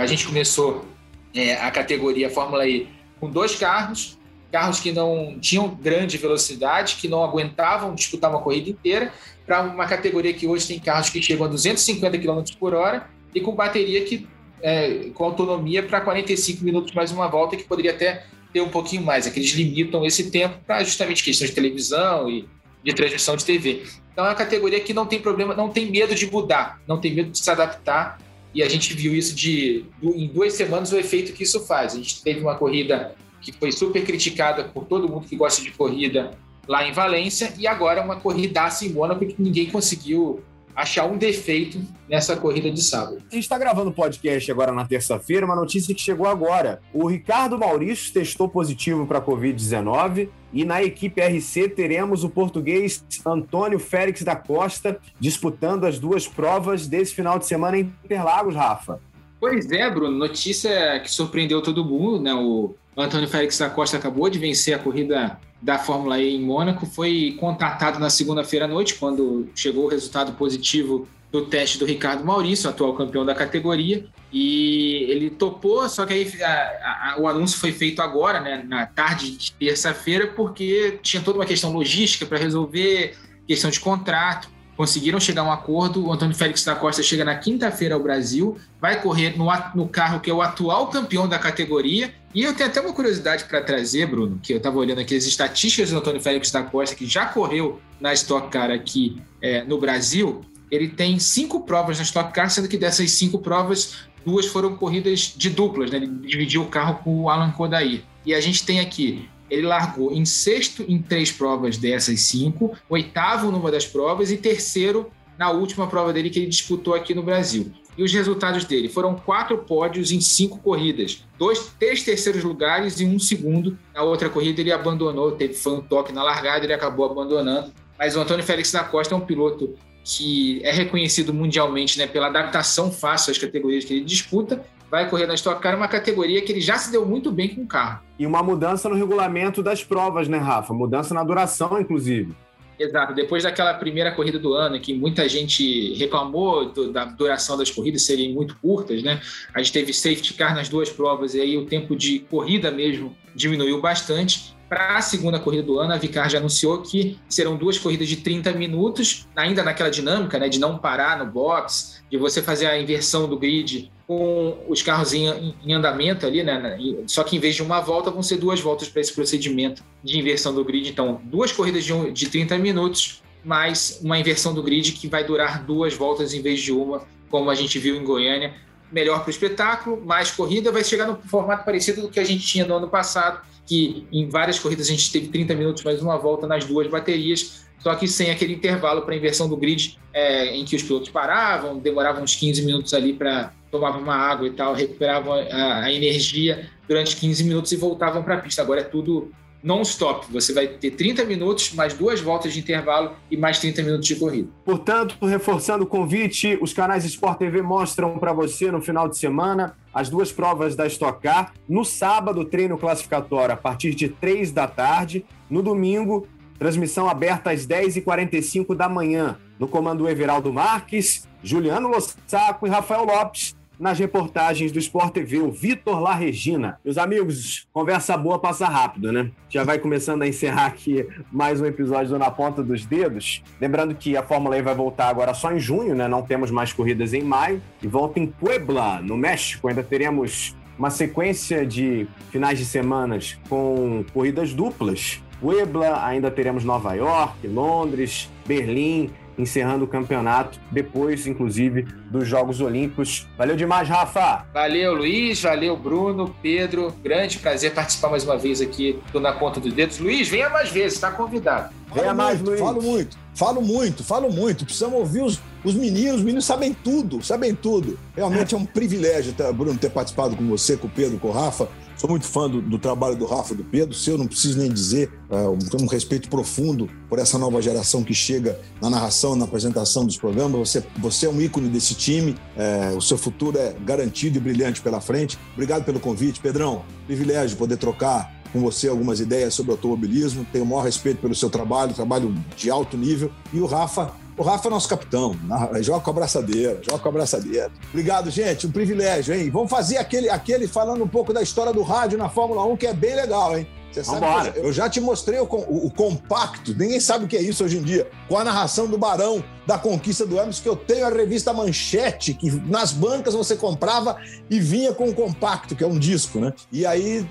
[SPEAKER 2] a gente começou é, a categoria Fórmula E com dois carros, carros que não tinham grande velocidade, que não aguentavam disputar uma corrida inteira, para uma categoria que hoje tem carros que chegam a 250 km por hora e com bateria que é, com autonomia para 45 minutos mais uma volta, que poderia até ter um pouquinho mais. É que eles limitam esse tempo para justamente questões de televisão e de transmissão de TV. Então é uma categoria que não tem problema, não tem medo de mudar, não tem medo de se adaptar. E a gente viu isso de em duas semanas o efeito que isso faz. A gente teve uma corrida que foi super criticada por todo mundo que gosta de corrida lá em Valência e agora uma corrida em Mônaco que ninguém conseguiu achar um defeito nessa corrida de sábado.
[SPEAKER 1] A gente está gravando o podcast agora na terça-feira, uma notícia que chegou agora. O Ricardo Maurício testou positivo para a Covid-19 e na equipe RC teremos o português Antônio Félix da Costa disputando as duas provas desse final de semana em Interlagos, Rafa.
[SPEAKER 2] Pois é, Bruno, notícia que surpreendeu todo mundo, né? O Antônio Félix da Costa acabou de vencer a corrida da Fórmula E em Mônaco, foi contatado na segunda-feira à noite, quando chegou o resultado positivo do teste do Ricardo Maurício, atual campeão da categoria, e ele topou, só que aí a, a, o anúncio foi feito agora, né, na tarde de terça-feira, porque tinha toda uma questão logística para resolver, questão de contrato conseguiram chegar a um acordo. O Antônio Félix da Costa chega na quinta-feira ao Brasil, vai correr no, no, carro que é o atual campeão da categoria. E eu tenho até uma curiosidade para trazer, Bruno, que eu estava olhando aqui as estatísticas do Antônio Félix da Costa, que já correu na Stock Car aqui é, no Brasil. Ele tem cinco provas na Stock Car, sendo que dessas cinco provas, duas foram corridas de duplas, né? Ele dividiu o carro com o Alan Kodair. E a gente tem aqui ele largou em sexto em três provas dessas cinco, oitavo numa das provas e terceiro na última prova dele que ele disputou aqui no Brasil. E os resultados dele foram quatro pódios em cinco corridas, dois, três terceiros lugares e um segundo. Na outra corrida ele abandonou, teve foi um toque na largada, ele acabou abandonando. Mas o Antônio Félix da Costa é um piloto que é reconhecido mundialmente né, pela adaptação fácil às categorias que ele disputa vai correr na Stock Car, uma categoria que ele já se deu muito bem com o carro.
[SPEAKER 1] E uma mudança no regulamento das provas, né, Rafa? Mudança na duração, inclusive.
[SPEAKER 2] Exato. Depois daquela primeira corrida do ano, que muita gente reclamou do, da duração das corridas serem muito curtas, né? A gente teve safety car nas duas provas e aí o tempo de corrida mesmo diminuiu bastante. Para a segunda corrida do ano, a Vicar já anunciou que serão duas corridas de 30 minutos, ainda naquela dinâmica né, de não parar no box, de você fazer a inversão do grid com os carros em, em andamento ali, né? Só que em vez de uma volta, vão ser duas voltas para esse procedimento de inversão do grid. Então, duas corridas de, um, de 30 minutos, mais uma inversão do grid que vai durar duas voltas em vez de uma, como a gente viu em Goiânia melhor para o espetáculo, mais corrida, vai chegar no formato parecido do que a gente tinha no ano passado, que em várias corridas a gente teve 30 minutos mais uma volta nas duas baterias, só que sem aquele intervalo para inversão do grid, é, em que os pilotos paravam, demoravam uns 15 minutos ali para tomar uma água e tal, recuperavam a, a energia durante 15 minutos e voltavam para a pista. Agora é tudo non-stop. Você vai ter 30 minutos, mais duas voltas de intervalo e mais 30 minutos de corrida.
[SPEAKER 1] Portanto, reforçando o convite, os canais Sport TV mostram para você no final de semana as duas provas da Stock Car. No sábado, treino classificatório a partir de 3 da tarde. No domingo, transmissão aberta às 10h45 da manhã. No comando Everaldo Marques, Juliano Lossaco e Rafael Lopes nas reportagens do Sport TV, o Vitor La Regina. Meus amigos, conversa boa passa rápido, né? Já vai começando a encerrar aqui mais um episódio do Na Ponta dos Dedos. Lembrando que a Fórmula E vai voltar agora só em junho, né? Não temos mais corridas em maio. E volta em Puebla, no México. Ainda teremos uma sequência de finais de semanas com corridas duplas. Puebla, ainda teremos Nova York, Londres, Berlim, encerrando o campeonato, depois, inclusive, dos Jogos Olímpicos. Valeu demais, Rafa!
[SPEAKER 2] Valeu, Luiz, valeu, Bruno, Pedro. Grande prazer participar mais uma vez aqui do Na Ponta dos Dedos. Luiz, venha mais vezes, está convidado.
[SPEAKER 4] Venha falo mais, muito, Luiz. Falo muito, falo muito, falo muito. Precisamos ouvir os, os meninos, os meninos sabem tudo, sabem tudo. Realmente é um privilégio, tá, Bruno, ter participado com você, com o Pedro, com o Rafa. Sou muito fã do, do trabalho do Rafa do Pedro. Se eu não preciso nem dizer, uh, tenho um respeito profundo por essa nova geração que chega na narração, na apresentação dos programas. Você, você é um ícone desse time. É, o seu futuro é garantido e brilhante pela frente. Obrigado pelo convite, Pedrão. Privilégio poder trocar com você algumas ideias sobre automobilismo. Tenho o maior respeito pelo seu trabalho, trabalho de alto nível. E o Rafa, o Rafa é nosso capitão. Joga com a braçadeira, joga com a braçadeira. Obrigado, gente. Um privilégio, hein? Vamos fazer aquele, aquele falando um pouco da história do rádio na Fórmula 1, que é bem legal, hein? Você sabe eu, eu já te mostrei o, o, o, compacto, ninguém sabe o que é isso hoje em dia, com a narração do Barão da conquista do Hermes, que eu tenho a revista Manchete, que nas bancas você comprava e vinha com o compacto, que é um disco, né? E aí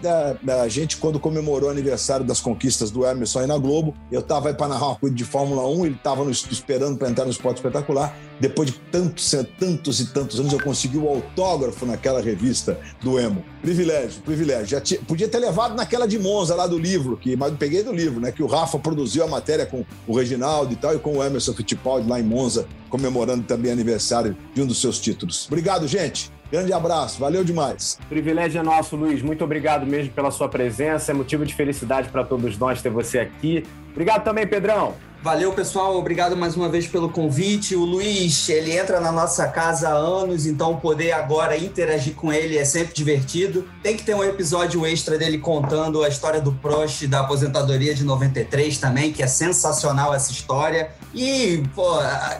[SPEAKER 4] a, a gente, quando comemorou o aniversário das conquistas do Emerson aí na Globo, eu tava aí para narrar uma coisa de Fórmula 1, ele tava no, esperando para entrar no esporte espetacular. Depois de tantos, tantos e tantos anos, eu consegui o autógrafo naquela revista do Emo. Privilégio, privilégio. Já tinha, podia ter levado naquela de Monza lá do livro, que, mas peguei do livro, né? Que o Rafa produziu a matéria com o Reginaldo e tal, e com o Emerson Fittipaldi lá lá em Monza, comemorando também aniversário de um dos seus títulos. Obrigado, gente. Grande abraço, valeu demais.
[SPEAKER 1] Privilégio é nosso, Luiz. Muito obrigado mesmo pela sua presença. É motivo de felicidade para todos nós ter você aqui. Obrigado também, Pedrão.
[SPEAKER 3] Valeu, pessoal. Obrigado mais uma vez pelo convite. O Luiz, ele entra na nossa casa há anos, então poder agora interagir com ele é sempre divertido. Tem que ter um episódio extra dele contando a história do Prost da aposentadoria de 93 também, que é sensacional essa história. E, pô,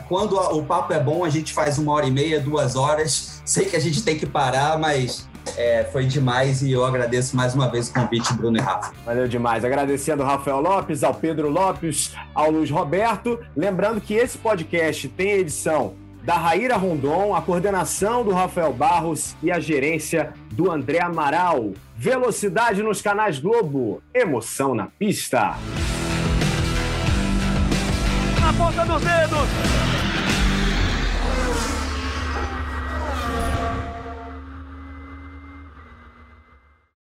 [SPEAKER 3] quando o papo é bom, a gente faz uma hora e meia, duas horas. Sei que a gente tem que parar, mas é, foi demais e eu agradeço mais uma vez o convite, Bruno e Rafa.
[SPEAKER 1] Valeu demais. Agradecendo ao Rafael Lopes, ao Pedro Lopes, ao Luiz Roberto. Lembrando que esse podcast tem edição da Raíra Rondon, a coordenação do Rafael Barros e a gerência do André Amaral. Velocidade nos canais Globo, emoção na pista.
[SPEAKER 5] Ponta dos dedos.